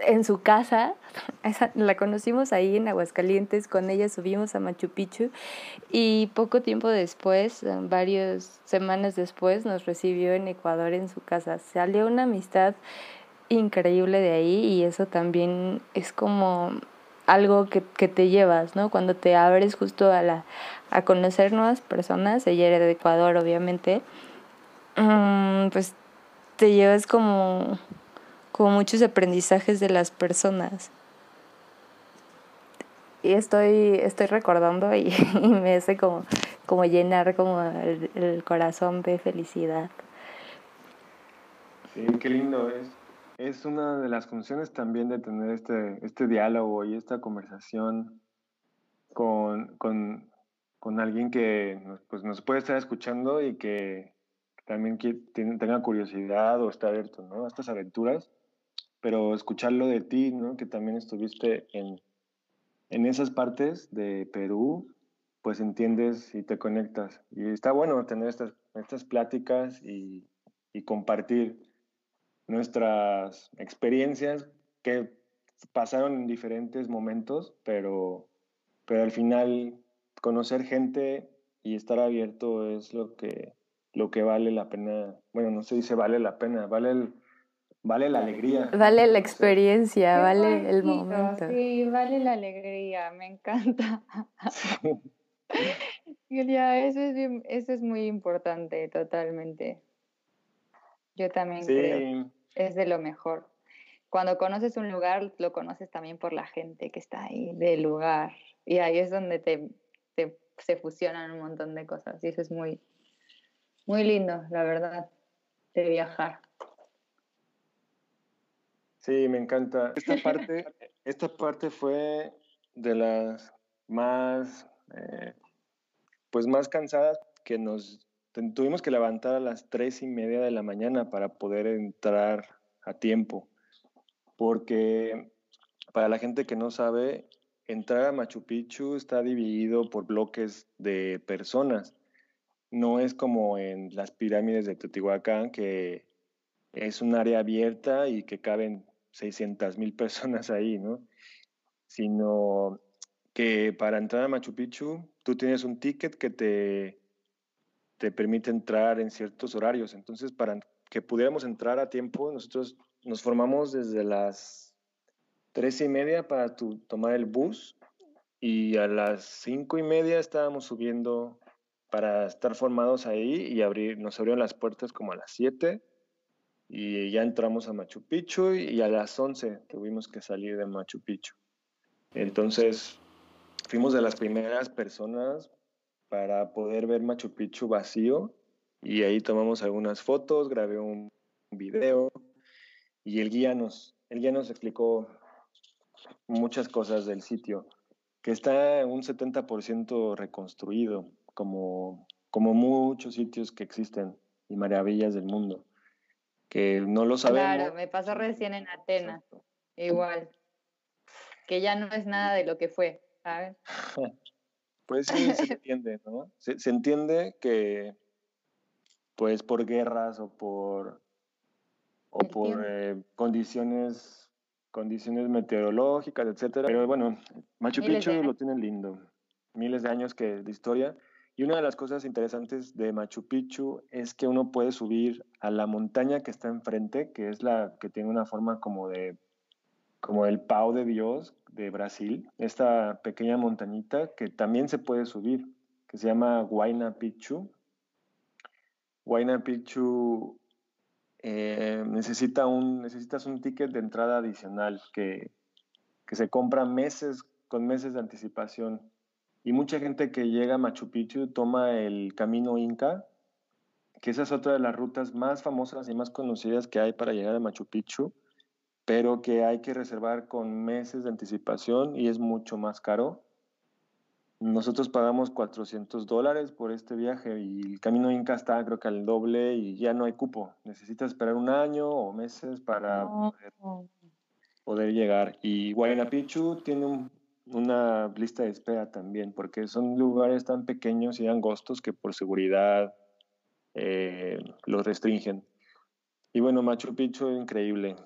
en su casa, la conocimos ahí en Aguascalientes, con ella subimos a Machu Picchu y poco tiempo después, varias semanas después, nos recibió en Ecuador en su casa. Salió una amistad increíble de ahí y eso también es como algo que, que te llevas, ¿no? Cuando te abres justo a, la, a conocer nuevas personas, ella era de Ecuador obviamente, mm, pues te llevas como como muchos aprendizajes de las personas. Y estoy, estoy recordando y, me hace como, como llenar como el, corazón de felicidad. Sí, qué lindo es. Es una de las funciones también de tener este, este diálogo y esta conversación con, con, con alguien que pues, nos puede estar escuchando y que también tenga curiosidad o está abierto ¿no? a estas aventuras, pero escucharlo de ti, ¿no? que también estuviste en, en esas partes de Perú, pues entiendes y te conectas. Y está bueno tener estas, estas pláticas y, y compartir nuestras experiencias que pasaron en diferentes momentos, pero, pero al final conocer gente y estar abierto es lo que, lo que vale la pena. Bueno, no se dice vale la pena, vale el, vale la alegría. Vale la experiencia, vale el momento. Sí, vale la alegría, me encanta. Julia, eso es, eso es muy importante, totalmente. Yo también creo. Es de lo mejor. Cuando conoces un lugar, lo conoces también por la gente que está ahí del lugar. Y ahí es donde te, te, se fusionan un montón de cosas. Y eso es muy, muy lindo, la verdad, de viajar. Sí, me encanta. Esta parte, esta parte fue de las más, eh, pues más cansadas que nos tuvimos que levantar a las tres y media de la mañana para poder entrar a tiempo. Porque para la gente que no sabe, entrar a Machu Picchu está dividido por bloques de personas. No es como en las pirámides de Teotihuacán, que es un área abierta y que caben 600 mil personas ahí, ¿no? Sino que para entrar a Machu Picchu, tú tienes un ticket que te, te permite entrar en ciertos horarios. Entonces, para que pudiéramos entrar a tiempo, nosotros nos formamos desde las tres y media para tomar el bus y a las cinco y media estábamos subiendo para estar formados ahí y abrir, nos abrieron las puertas como a las siete y ya entramos a Machu Picchu y a las 11 tuvimos que salir de Machu Picchu. Entonces, fuimos de las primeras personas para poder ver Machu Picchu vacío y ahí tomamos algunas fotos, grabé un video y el guía nos, el guía nos explicó muchas cosas del sitio, que está un 70% reconstruido, como, como muchos sitios que existen y maravillas del mundo que no lo sabemos. Claro, me pasó recién en Atenas, igual, que ya no es nada de lo que fue, ¿sabes? pues sí, se entiende, ¿no? Se, entiende que, pues por guerras o por, o por eh, condiciones, condiciones meteorológicas, etcétera. Pero bueno, Machu Picchu lo tiene lindo, miles de años que, de historia. Y una de las cosas interesantes de Machu Picchu es que uno puede subir a la montaña que está enfrente, que es la que tiene una forma como de como el Pau de Dios de Brasil, esta pequeña montañita que también se puede subir, que se llama Huayna Picchu. Huayna Picchu eh, necesita un, necesitas un ticket de entrada adicional que, que se compra meses, con meses de anticipación. Y mucha gente que llega a Machu Picchu toma el camino Inca, que esa es otra de las rutas más famosas y más conocidas que hay para llegar a Machu Picchu, pero que hay que reservar con meses de anticipación y es mucho más caro. Nosotros pagamos 400 dólares por este viaje y el camino Inca está creo que al doble y ya no hay cupo. Necesitas esperar un año o meses para poder, poder llegar. Y Huayna Picchu tiene un una lista de espera también, porque son lugares tan pequeños y angostos que por seguridad eh, los restringen. Y bueno, Machu Picchu es increíble.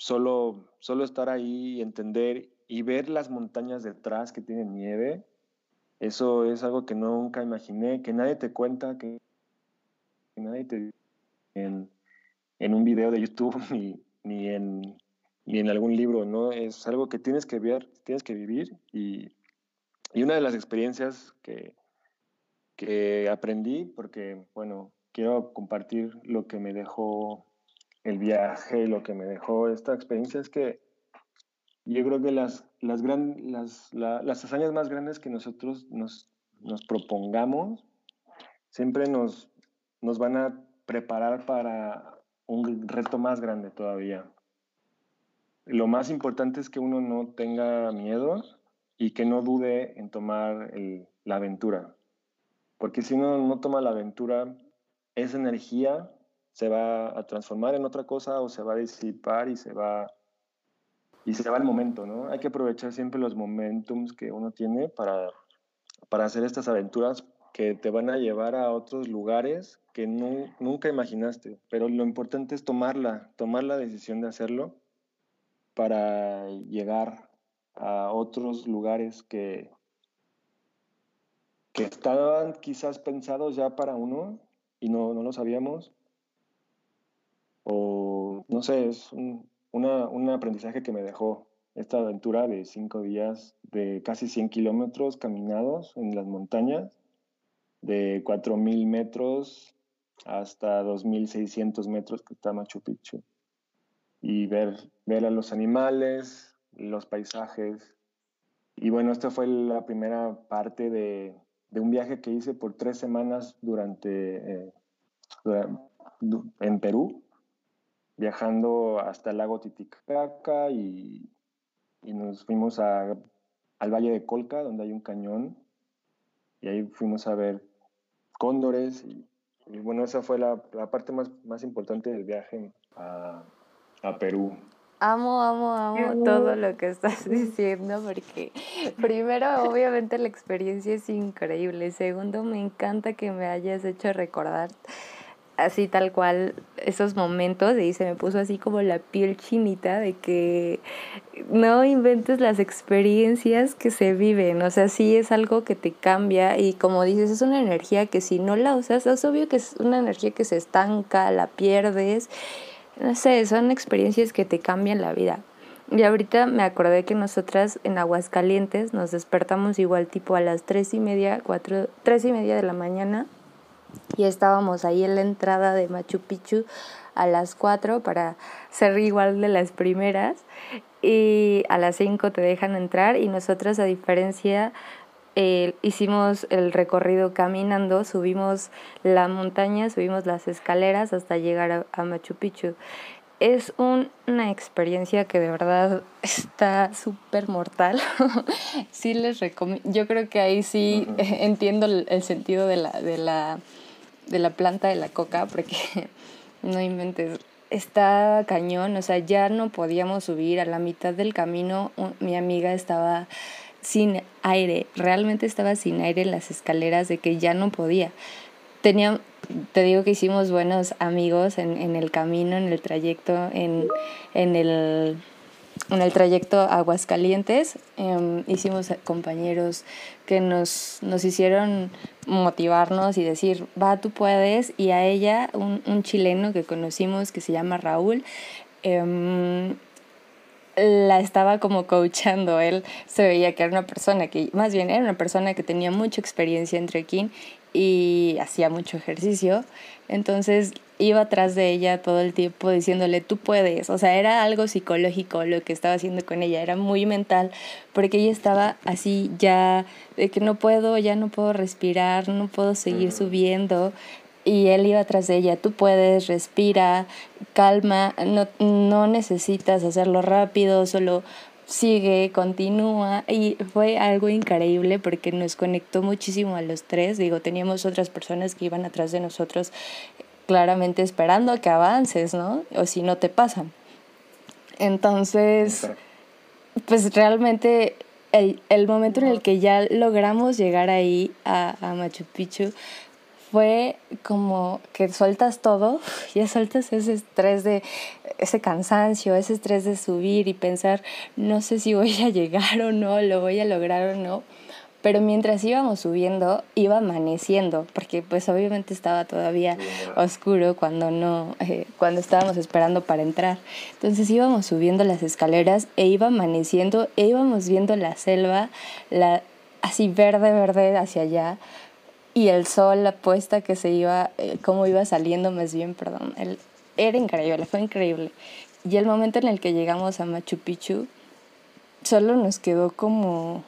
Solo, solo estar ahí entender y ver las montañas detrás que tienen nieve, eso es algo que nunca imaginé, que nadie te cuenta, que, nadie te en, en un video de YouTube ni, ni en ni en algún libro, ¿no? Es algo que tienes que ver, tienes que vivir y, y una de las experiencias que, que aprendí, porque, bueno, quiero compartir lo que me dejó el viaje, lo que me dejó esta experiencia es que yo creo que las, las, gran, las, las hazañas más grandes que nosotros nos, nos propongamos siempre nos, nos van a preparar para un reto más grande todavía. Lo más importante es que uno no tenga miedo y que no dude en tomar la aventura. Porque si uno no toma la aventura, esa energía se va a transformar en otra cosa o se va a disipar y se va y se va el momento, ¿no? Hay que aprovechar siempre los momentums que uno tiene para, para hacer estas aventuras que te van a llevar a otros lugares que nunca imaginaste. Pero lo importante es tomarla, tomar la decisión de hacerlo para llegar a otros lugares que, que estaban quizás pensados ya para uno y no, no lo sabíamos. O no sé, es un, un aprendizaje que me dejó esta aventura de cinco días de casi 100 kilómetros caminados en las montañas, de 4.000 metros hasta 2.600 metros que está Machu Picchu. Y ver, ver a los animales, los paisajes. Y bueno, esta fue la primera parte de, de un viaje que hice por tres semanas durante, eh, en Perú, viajando hasta el lago Titicaca y, y nos fuimos a, al Valle de Colca, donde hay un cañón, y ahí fuimos a ver cóndores. Y, bueno, esa fue la, la, parte más, más importante del viaje a, a Perú. Amo, amo, amo todo lo que estás diciendo porque primero obviamente la experiencia es increíble, segundo me encanta que me hayas hecho recordar así tal cual esos momentos y se me puso así como la piel chinita de que no inventes las experiencias que se viven, o sea, sí es algo que te cambia y como dices, es una energía que si no la usas, es obvio que es una energía que se estanca, la pierdes. No sé, son experiencias que te cambian la vida. Y ahorita me acordé que nosotras en Aguascalientes nos despertamos igual tipo a las tres y media, cuatro, tres y media de la mañana y estábamos ahí en la entrada de Machu Picchu a las cuatro para ser igual de las primeras y a las cinco te dejan entrar y nosotras a diferencia hicimos el recorrido caminando, subimos la montaña, subimos las escaleras hasta llegar a, Machu Picchu. Es una experiencia que de verdad está súper mortal. sí les recomiendo, yo creo que ahí sí entiendo el, sentido de la, de, la, de la planta de la coca, porque no inventes, está cañón, o sea, ya no podíamos subir a la mitad del camino, mi amiga estaba sin aire, realmente estaba sin aire en las escaleras de que ya no podía. Tenía, te digo que hicimos buenos amigos en, en el camino, en el trayecto, en, en, el, en el trayecto a Aguascalientes. Em, hicimos compañeros que nos, nos hicieron motivarnos y decir, va, tú puedes. Y a ella, un, un chileno que conocimos que se llama Raúl, eh, la estaba como coachando. Él se veía que era una persona que, más bien era una persona que tenía mucha experiencia en trekking y hacía mucho ejercicio. Entonces iba atrás de ella todo el tiempo diciéndole, tú puedes. O sea, era algo psicológico lo que estaba haciendo con ella, era muy mental, porque ella estaba así ya, de que no puedo, ya no puedo respirar, no puedo seguir subiendo y él iba atrás de ella, tú puedes, respira, calma, no, no necesitas hacerlo rápido, solo sigue, continúa y fue algo increíble porque nos conectó muchísimo a los tres, digo, teníamos otras personas que iban atrás de nosotros claramente esperando a que avances, ¿no? O si no te pasan. Entonces, pues realmente el, el momento en el que ya logramos llegar ahí a, a Machu Picchu fue como que sueltas todo, ya sueltas ese estrés de ese cansancio, ese estrés de subir y pensar, no sé si voy a llegar o no, lo voy a lograr o no. Pero mientras íbamos subiendo, iba amaneciendo, porque pues obviamente estaba todavía oscuro cuando no, eh, cuando estábamos esperando para entrar. Entonces íbamos subiendo las escaleras e iba amaneciendo e íbamos viendo la selva, la así verde, verde hacia allá y el sol, la puesta que se iba, eh, cómo iba saliendo más bien, perdón, el, era increíble, fue increíble. Y el momento en el que llegamos a Machu Picchu, solo nos quedó como,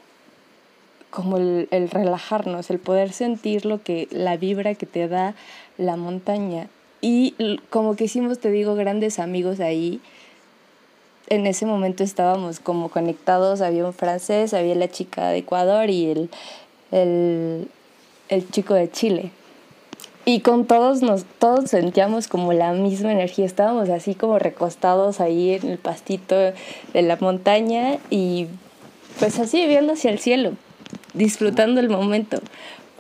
como el, el relajarnos, el poder sentir lo que, la vibra que te da la montaña. Y como que hicimos, te digo, grandes amigos ahí. En ese momento estábamos como conectados, había un francés, había la chica de Ecuador y el, el, el chico de Chile. Y con todos nos todos sentíamos como la misma energía, estábamos así como recostados ahí en el pastito de la montaña y pues así viendo hacia el cielo, disfrutando el momento.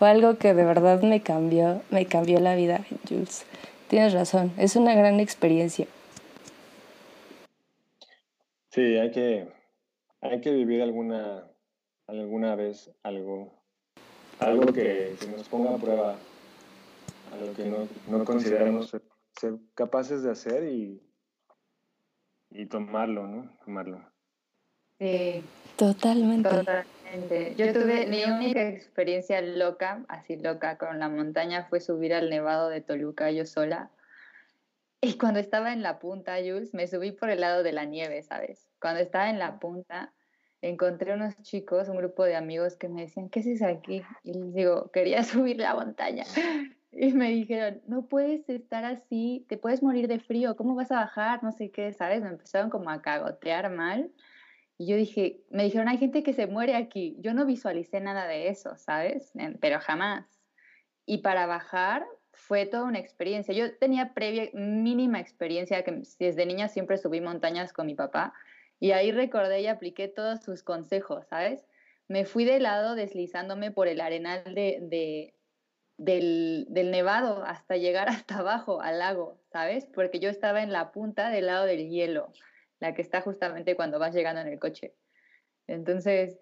Fue algo que de verdad me cambió, me cambió la vida, Jules. Tienes razón, es una gran experiencia. Sí, hay que, hay que vivir alguna, alguna vez algo, algo que, que nos ponga a prueba a lo que no, no consideramos ser, capaces de hacer y, y tomarlo, ¿no? Tomarlo. Sí. Totalmente. Totalmente. Yo tuve mi única experiencia loca, así loca, con la montaña fue subir al nevado de Toluca yo sola. Y cuando estaba en la punta, Jules, me subí por el lado de la nieve, ¿sabes? Cuando estaba en la punta, encontré unos chicos, un grupo de amigos que me decían, ¿qué es aquí? Y les digo, quería subir la montaña. Y me dijeron, no puedes estar así, te puedes morir de frío, ¿cómo vas a bajar? No sé qué, ¿sabes? Me empezaron como a cagotear mal. Y yo dije, me dijeron, hay gente que se muere aquí. Yo no visualicé nada de eso, ¿sabes? Pero jamás. Y para bajar fue toda una experiencia. Yo tenía previa, mínima experiencia, que desde niña siempre subí montañas con mi papá. Y ahí recordé y apliqué todos sus consejos, ¿sabes? Me fui de lado deslizándome por el arenal de, del, nevado hasta llegar hasta abajo al lago, ¿sabes? Porque yo estaba en la punta del lado del hielo, la que está justamente cuando vas llegando en el coche. Entonces,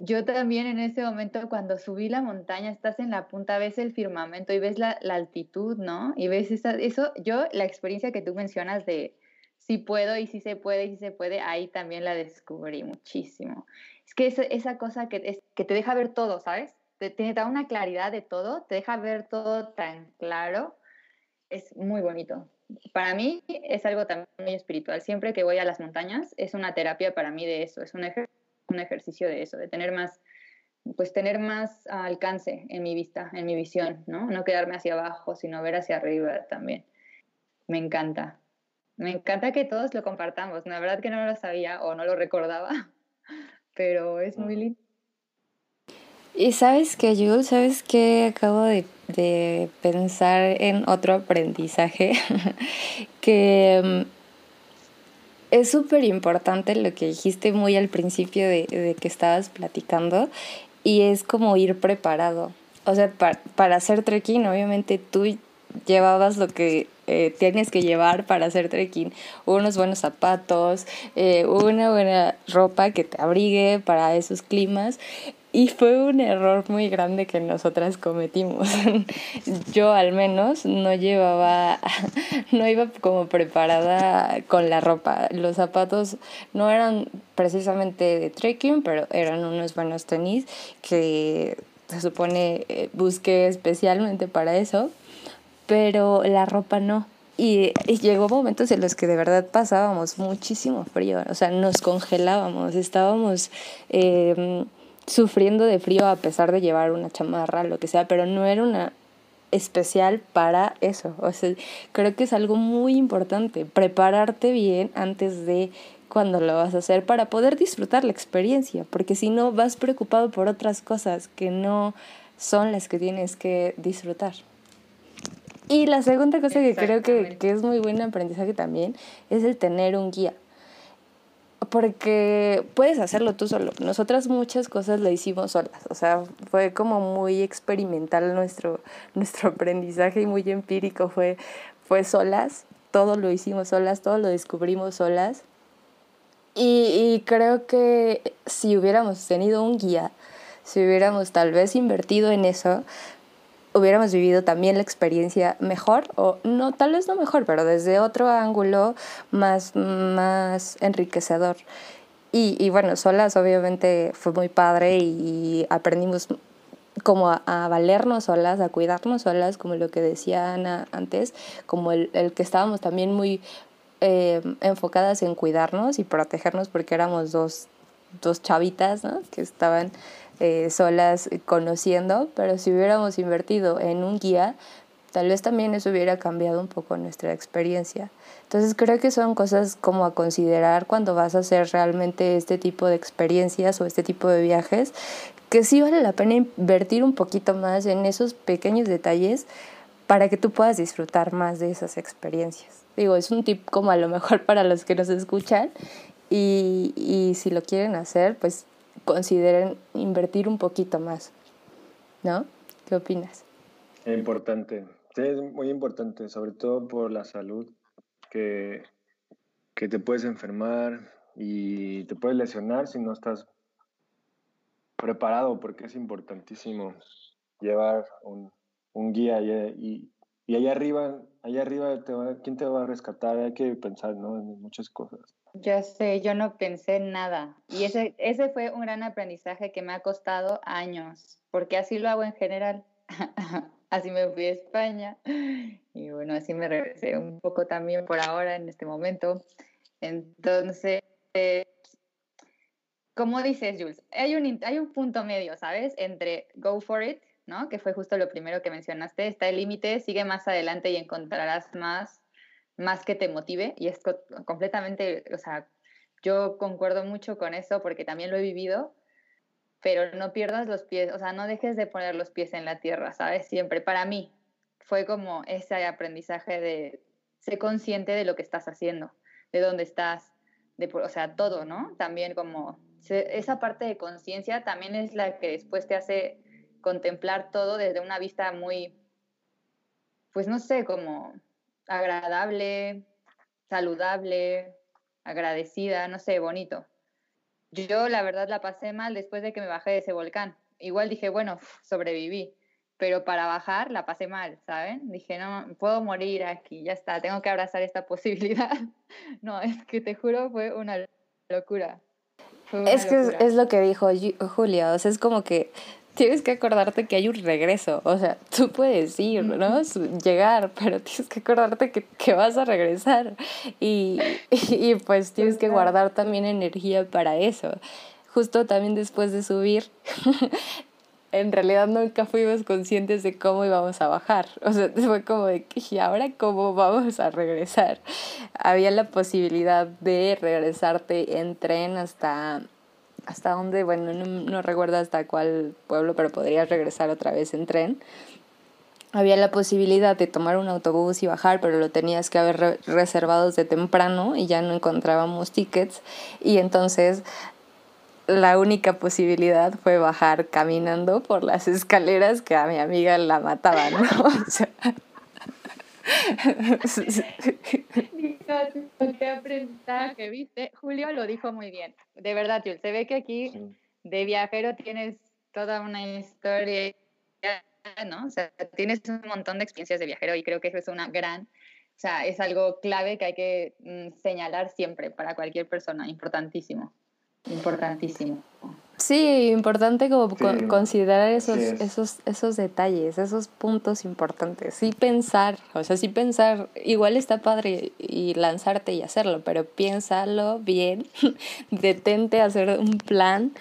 yo también en ese momento, cuando subí la montaña, estás en la punta, ves el firmamento y ves la, la altitud, ¿no? Y ves esa, eso, yo, la experiencia que tú mencionas de si puedo y si se puede y si se puede, ahí también la descubrí muchísimo. Es que esa, esa cosa que, es, que te deja ver todo, ¿sabes? Te, te da una claridad de todo, te deja ver todo tan claro, es muy bonito. Para mí es algo también muy espiritual. Siempre que voy a las montañas es una terapia para mí de eso, es un, un ejercicio de eso, de tener más, pues tener más alcance en mi vista, en mi visión, ¿no? No quedarme hacia abajo, sino ver hacia arriba también. Me encanta. Me encanta que todos lo compartamos. La verdad que no lo sabía o no lo recordaba, pero es muy lindo. Y sabes que yo, sabes que acabo de, de, pensar en otro aprendizaje que mm, es súper importante lo que dijiste muy al principio de, de, que estabas platicando y es como ir preparado. O sea, para, para hacer trekking, obviamente tú llevabas lo que eh, tienes que llevar para hacer trekking, unos buenos zapatos, eh, una buena ropa que te abrigue para esos climas y fue un error muy grande que nosotras cometimos. Yo al menos no llevaba, no iba como preparada con la ropa. Los zapatos no eran precisamente de trekking, pero eran unos buenos tenis que se supone eh, busqué especialmente para eso, pero la ropa no. Y, llegó momentos en los que de verdad pasábamos muchísimo frío, o sea, nos congelábamos, estábamos... Eh, sufriendo de frío a pesar de llevar una chamarra, lo que sea, pero no era una especial para eso. O sea, creo que es algo muy importante, prepararte bien antes de cuando lo vas a hacer para poder disfrutar la experiencia, porque si no vas preocupado por otras cosas que no son las que tienes que disfrutar. Y la segunda cosa que creo que, que es muy buen aprendizaje también es el tener un guía porque puedes hacerlo tú solo. Nosotras muchas cosas lo hicimos solas, o sea, fue como muy experimental nuestro, nuestro aprendizaje y muy empírico, fue, fue solas, todo lo hicimos solas, todo lo descubrimos solas. Y, y creo que si hubiéramos tenido un guía, si hubiéramos tal vez invertido en eso, hubiéramos vivido también la experiencia mejor, o no, tal vez no mejor, pero desde otro ángulo más, más enriquecedor. Y, y bueno, solas obviamente fue muy padre y aprendimos como a, valernos solas, a cuidarnos solas, como lo que decía Ana antes, como el, el que estábamos también muy eh, enfocadas en cuidarnos y protegernos porque éramos dos, dos chavitas ¿no? que estaban eh, solas conociendo, pero si hubiéramos invertido en un guía, tal vez también eso hubiera cambiado un poco nuestra experiencia. Entonces creo que son cosas como a considerar cuando vas a hacer realmente este tipo de experiencias o este tipo de viajes, que sí vale la pena invertir un poquito más en esos pequeños detalles para que tú puedas disfrutar más de esas experiencias. Digo, es un tip como a lo mejor para los que nos escuchan y, y si lo quieren hacer, pues consideren invertir un poquito más, ¿no? ¿Qué opinas? Importante, sí, es muy importante, sobre todo por la salud, que, que te puedes enfermar y te puedes lesionar si no estás preparado, porque es importantísimo llevar un, un guía y, y, allá arriba, allá arriba, te ¿quién te va a rescatar? Hay que pensar ¿no? en muchas cosas. Ya sé, yo no pensé en nada. Y ese, ese fue un gran aprendizaje que me ha costado años, porque así lo hago en general. así me fui a España y bueno, así me regresé un poco también por ahora, en este momento. Entonces, como dices, Jules, hay un, hay un punto medio, ¿sabes? Entre go for it, ¿no? Que fue justo lo primero que mencionaste, está el límite, sigue más adelante y encontrarás más más que te motive y es completamente, o sea, yo concuerdo mucho con eso porque también lo he vivido, pero no pierdas los pies, o sea, no dejes de poner los pies en la tierra, ¿sabes? Siempre, para mí, fue como ese aprendizaje de ser consciente de lo que estás haciendo, de dónde estás, de, o sea, todo, ¿no? También como esa parte de conciencia también es la que después te hace contemplar todo desde una vista muy, pues no sé, como agradable, saludable, agradecida, no sé, bonito. Yo la verdad la pasé mal después de que me bajé de ese volcán. Igual dije, bueno, sobreviví, pero para bajar la pasé mal, ¿saben? Dije, no, puedo morir aquí, ya está, tengo que abrazar esta posibilidad. no, es que te juro, fue una locura. es que es, lo que dijo Julia, o sea, es como que tienes que acordarte que hay un regreso. O sea, tú puedes ir, ¿no? Llegar, pero tienes que acordarte que, que vas a regresar. Y, y, pues tienes que guardar también energía para eso. Justo también después de subir, en realidad nunca fuimos conscientes de cómo íbamos a bajar. O sea, fue como de ¿y ahora cómo vamos a regresar? Había la posibilidad de regresarte en tren hasta hasta dónde, bueno, no, recuerdo hasta cuál pueblo, pero podrías regresar otra vez en tren. Había la posibilidad de tomar un autobús y bajar, pero lo tenías que haber reservado desde temprano y ya no encontrábamos tickets. Y entonces la única posibilidad fue bajar caminando por las escaleras que a mi amiga la mataban, ¿no? O sea, qué aprendizaje, ¿viste? Julio lo dijo muy bien. De verdad, Jules, se ve que aquí de viajero tienes toda una historia, ¿no? O sea, tienes un montón de experiencias de viajero y creo que eso es una gran, o sea, es algo clave que hay que mm, señalar siempre para cualquier persona, importantísimo, importantísimo. Sí, importante como considerar esos, esos, esos detalles, esos puntos importantes. Sí pensar, o sea, sí pensar, igual está padre y lanzarte y hacerlo, pero piénsalo bien, detente a hacer un plan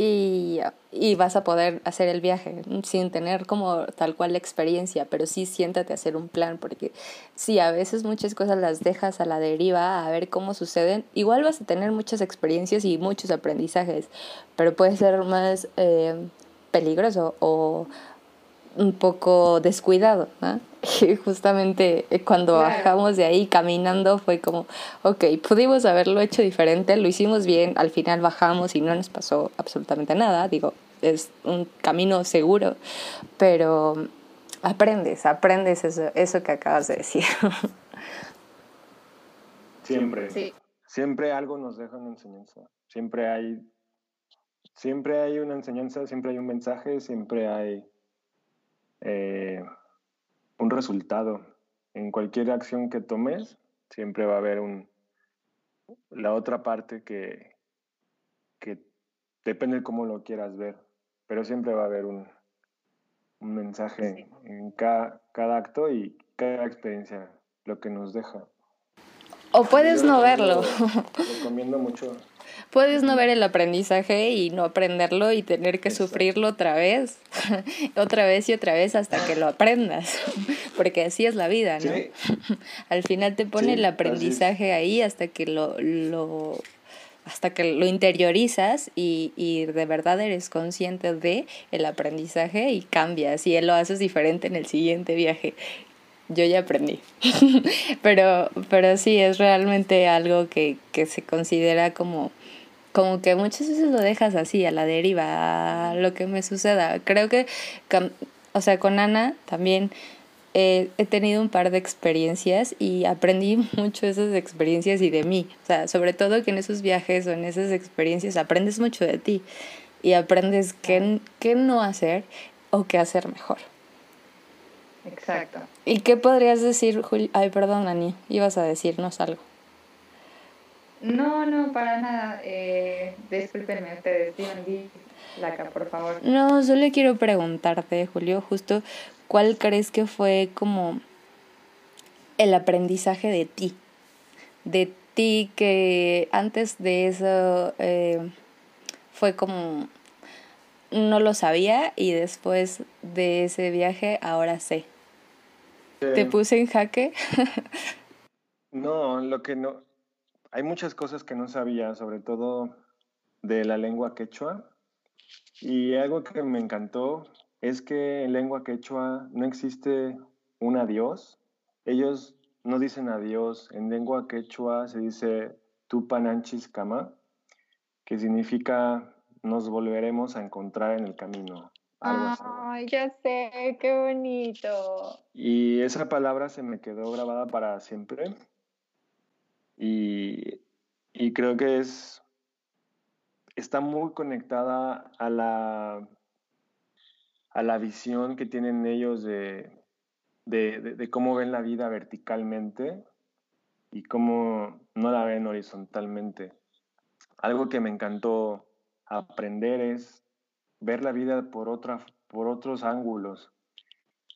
y, y, vas a poder hacer el viaje sin tener como tal cual la experiencia, pero sí siéntate a hacer un plan, porque si a veces muchas cosas las dejas a la deriva a ver cómo suceden, igual vas a tener muchas experiencias y muchos aprendizajes, pero puede ser más eh, peligroso o un poco descuidado, ¿no? Y justamente eh, cuando bajamos de ahí caminando fue como, ok, pudimos haberlo hecho diferente, lo hicimos bien, al final bajamos y no nos pasó absolutamente nada, digo, es un camino seguro, pero aprendes, aprendes eso, eso que acabas de decir. Siempre. Sí. Siempre algo nos deja una enseñanza. Siempre hay, siempre hay una enseñanza, siempre hay un mensaje, siempre hay eh, un resultado. En cualquier acción que tomes, siempre va a haber un, la otra parte que, que depende de cómo lo quieras ver, pero siempre va a haber un, un mensaje en cada, cada acto y cada experiencia, lo que nos deja. O puedes no verlo. Recomiendo mucho. Puedes no ver el aprendizaje y no aprenderlo y tener que sufrirlo otra vez, otra vez y otra vez hasta que lo aprendas, porque así es la vida, ¿no? Al final te pone el aprendizaje ahí hasta que lo, lo hasta que lo interiorizas y, y, de verdad eres consciente de el aprendizaje y cambias y lo haces diferente en el siguiente viaje. Yo ya aprendí. pero, pero sí, es realmente algo que, que se considera como, como que muchas veces lo dejas así, a la deriva, a lo que me suceda. Creo que, o sea, con Ana también he tenido un par de experiencias y aprendí mucho de esas experiencias y de mí. O sea, sobre todo que en esos viajes o en esas experiencias aprendes mucho de ti y aprendes qué, qué no hacer o qué hacer mejor. Exacto. ¿Y qué podrías decir, Juli? Ay, perdón, Ani, ibas a decirnos algo. No, no, para nada. Eh, discúlpenme ustedes, la Laca, por favor. No, solo quiero preguntarte, Julio, justo, ¿cuál crees que fue como el aprendizaje de ti? De ti que antes de eso eh, fue como no lo sabía y después de ese viaje ahora sé. ¿Te puse en jaque? no, lo que no... Hay muchas cosas que no sabía, sobre todo de la lengua quechua. Y algo que me encantó es que en lengua quechua no existe un adiós. Ellos no dicen adiós. En lengua quechua se dice tupananchis kama, que significa nos volveremos a encontrar en el camino. Ay, ya sé, qué bonito. Y esa palabra se me quedó grabada para siempre. Y, y creo que es está muy conectada a la a la visión que tienen ellos de, de, cómo ven la vida verticalmente y cómo no la ven horizontalmente. Algo que me encantó aprender es ver la vida por, otra, por otros ángulos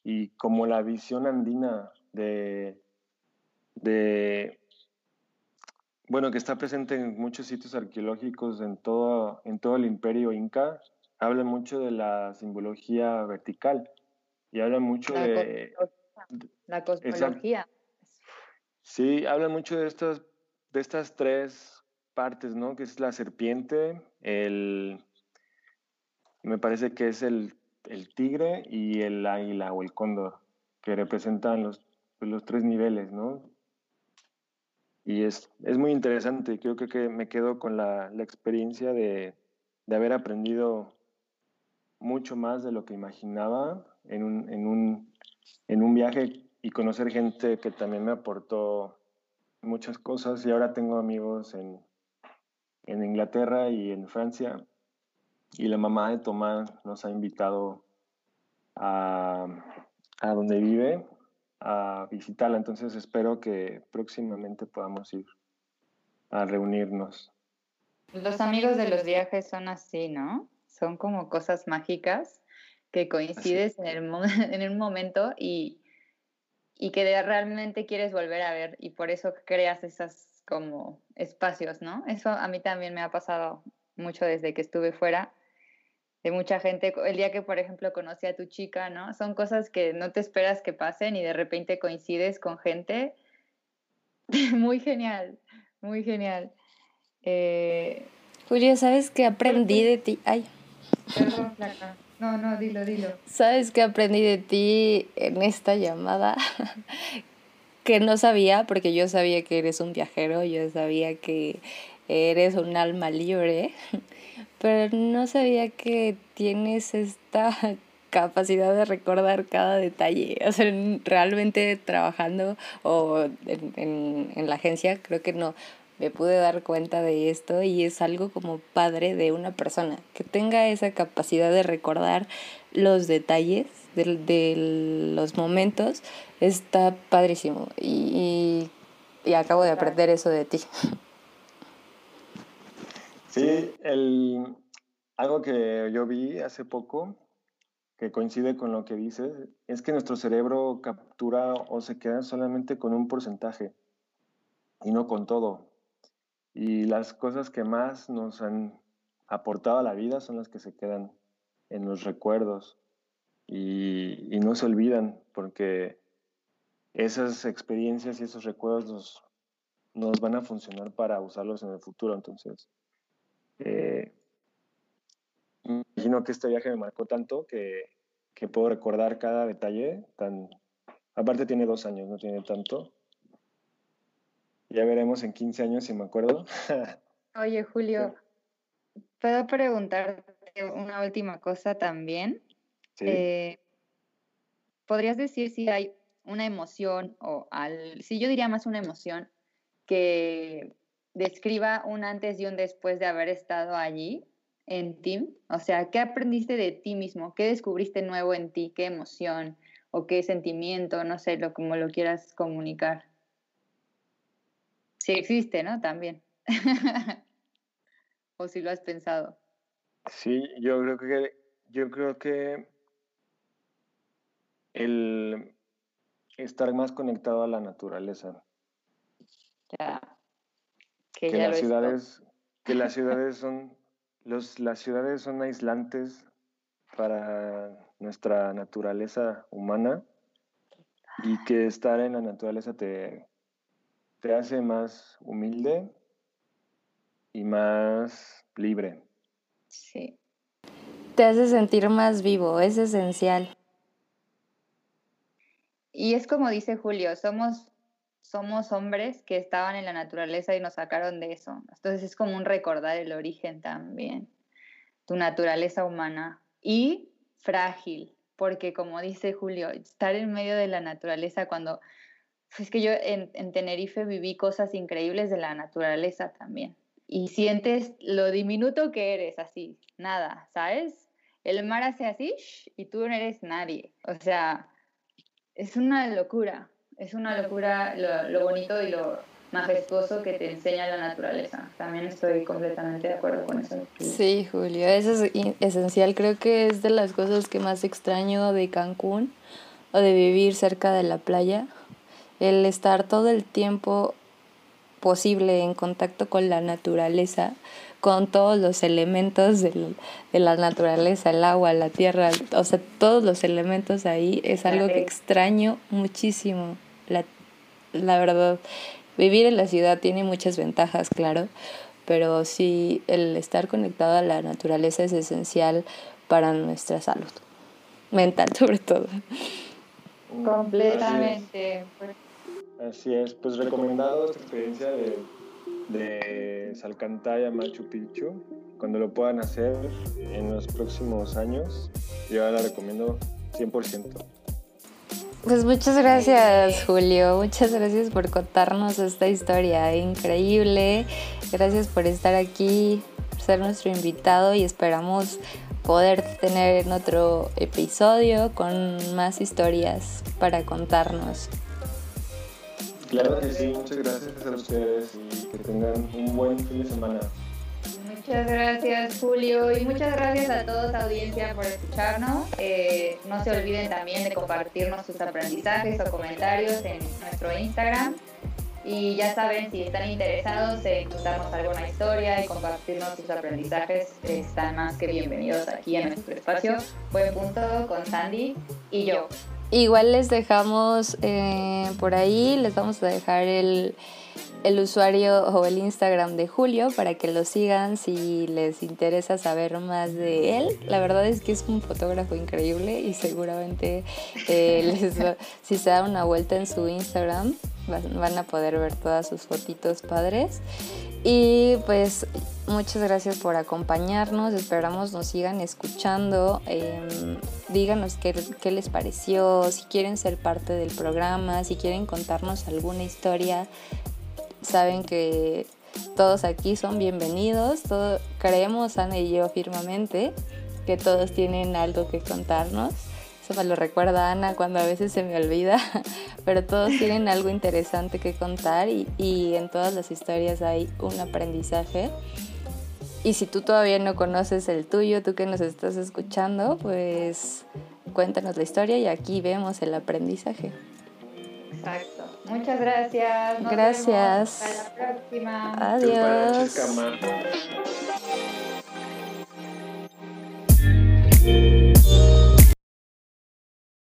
y como la visión andina de, de, bueno, que está presente en muchos sitios arqueológicos en todo, en todo el imperio inca, habla mucho de la simbología vertical y habla mucho de... La cosmología. Sí, habla mucho de estas, de estas tres partes, ¿no? Que es la serpiente, el, me parece que es el, tigre y el águila o el cóndor, que representan los, los tres niveles, ¿no? Y es, es muy interesante, creo que, me quedo con la, experiencia de, haber aprendido mucho más de lo que imaginaba en un, en un, en un viaje y conocer gente que también me aportó muchas cosas. Y ahora tengo amigos en, en Inglaterra y en Francia y la mamá de Tomás nos ha invitado a, donde vive a visitarla. Entonces espero que próximamente podamos ir a reunirnos. Los amigos de los viajes son así, ¿no? Son como cosas mágicas que coincides en el, en un momento y, y que realmente quieres volver a ver y por eso creas esas como espacios, ¿no? Eso a mí también me ha pasado mucho desde que estuve fuera de mucha gente. El día que, por ejemplo, conocí a tu chica, ¿no? Son cosas que no te esperas que pasen y de repente coincides con gente. muy genial, muy genial. Eh... Julia, ¿sabes qué aprendí de ti? Ay. Perdón, No, no, dilo, dilo. ¿Sabes qué aprendí de ti en esta llamada? que no sabía, porque yo sabía que eres un viajero, yo sabía que eres un alma libre, pero no sabía que tienes esta capacidad de recordar cada detalle. O sea, realmente trabajando o en, en, la agencia creo que no me pude dar cuenta de esto y es algo como padre de una persona que tenga esa capacidad de recordar los detalles de, de los momentos está padrísimo y, y acabo de aprender eso de ti. Sí, el, algo que yo vi hace poco, que coincide con lo que dices, es que nuestro cerebro captura o se queda solamente con un porcentaje y no con todo. Y las cosas que más nos han aportado a la vida son las que se quedan en los recuerdos y, no se olvidan porque esas experiencias y esos recuerdos nos, van a funcionar para usarlos en el futuro. Entonces, eh, imagino que este viaje me marcó tanto que, que puedo recordar cada detalle. Tan, aparte tiene dos años, no tiene tanto. Ya veremos en 15 años si me acuerdo. Oye, Julio, ¿puedo preguntarte una última cosa también? Eh, ¿Podrías decir si hay una emoción o al, si yo diría más una emoción que describa un antes y un después de haber estado allí en ti? O sea, ¿qué aprendiste de ti mismo? ¿Qué descubriste nuevo en ti? ¿Qué emoción o qué sentimiento? No sé, lo como lo quieras comunicar. Si existe, ¿no? También. o si lo has pensado. Sí, yo creo que yo creo que el estar más conectado a la naturaleza. Ya. Que, las ciudades, que las ciudades son, los, las ciudades son aislantes para nuestra naturaleza humana y que estar en la naturaleza te, te hace más humilde y más libre. Sí. Te hace sentir más vivo, es esencial. Y es como dice Julio, somos, somos hombres que estaban en la naturaleza y nos sacaron de eso. Entonces es como un recordar el origen también, tu naturaleza humana. Y frágil, porque como dice Julio, estar en medio de la naturaleza cuando... Es que yo en, en Tenerife viví cosas increíbles de la naturaleza también. Y sientes lo diminuto que eres, así, nada, ¿sabes? El mar hace así y tú no eres nadie. O sea, es una locura, es una locura lo, bonito y lo majestuoso que te enseña la naturaleza. También estoy completamente de acuerdo con eso. Sí, Julio, eso es esencial. Creo que es de las cosas que más extraño de Cancún o de vivir cerca de la playa. El estar todo el tiempo posible en contacto con la naturaleza con todos los elementos de la naturaleza, el agua, la tierra, o sea, todos los elementos ahí es algo que extraño muchísimo. La, la verdad, vivir en la ciudad tiene muchas ventajas, claro, pero sí el estar conectado a la naturaleza es esencial para nuestra salud mental sobre todo. Completamente. Así es, pues recomendado esta experiencia de de Salcantaya Machu Picchu. Cuando lo puedan hacer en los próximos años, yo la recomiendo 100%. Pues muchas gracias Julio, muchas gracias por contarnos esta historia increíble, gracias por estar aquí, por ser nuestro invitado y esperamos poder tener en otro episodio con más historias para contarnos. Claro que sí, muchas gracias a ustedes y que tengan un buen fin de semana. Muchas gracias Julio y muchas gracias a todos audiencia por escucharnos. Eh, no se olviden también de compartirnos sus aprendizajes o comentarios en nuestro Instagram. Y ya saben, si están interesados en contarnos alguna historia y compartirnos sus aprendizajes, están más que bienvenidos aquí en nuestro espacio. Buen punto con Sandy y yo. Igual les dejamos eh, por ahí, les vamos a dejar el, el usuario o el Instagram de Julio para que lo sigan si les interesa saber más de él. La verdad es que es un fotógrafo increíble y seguramente eh, si se da una vuelta en su Instagram van a poder ver todas sus fotitos padres. Y pues muchas gracias por acompañarnos, esperamos nos sigan escuchando, em, díganos qué, qué, les pareció, si quieren ser parte del programa, si quieren contarnos alguna historia, saben que todos aquí son bienvenidos, todo, creemos Ana y yo firmemente que todos tienen algo que contarnos. Eso me lo recuerda Ana cuando a veces se me olvida, pero todos tienen algo interesante que contar y, y en todas las historias hay un aprendizaje. Y si tú todavía no conoces el tuyo, tú que nos estás escuchando, pues cuéntanos la historia y aquí vemos el aprendizaje. Exacto. Muchas gracias. gracias. Hasta la próxima. Adiós.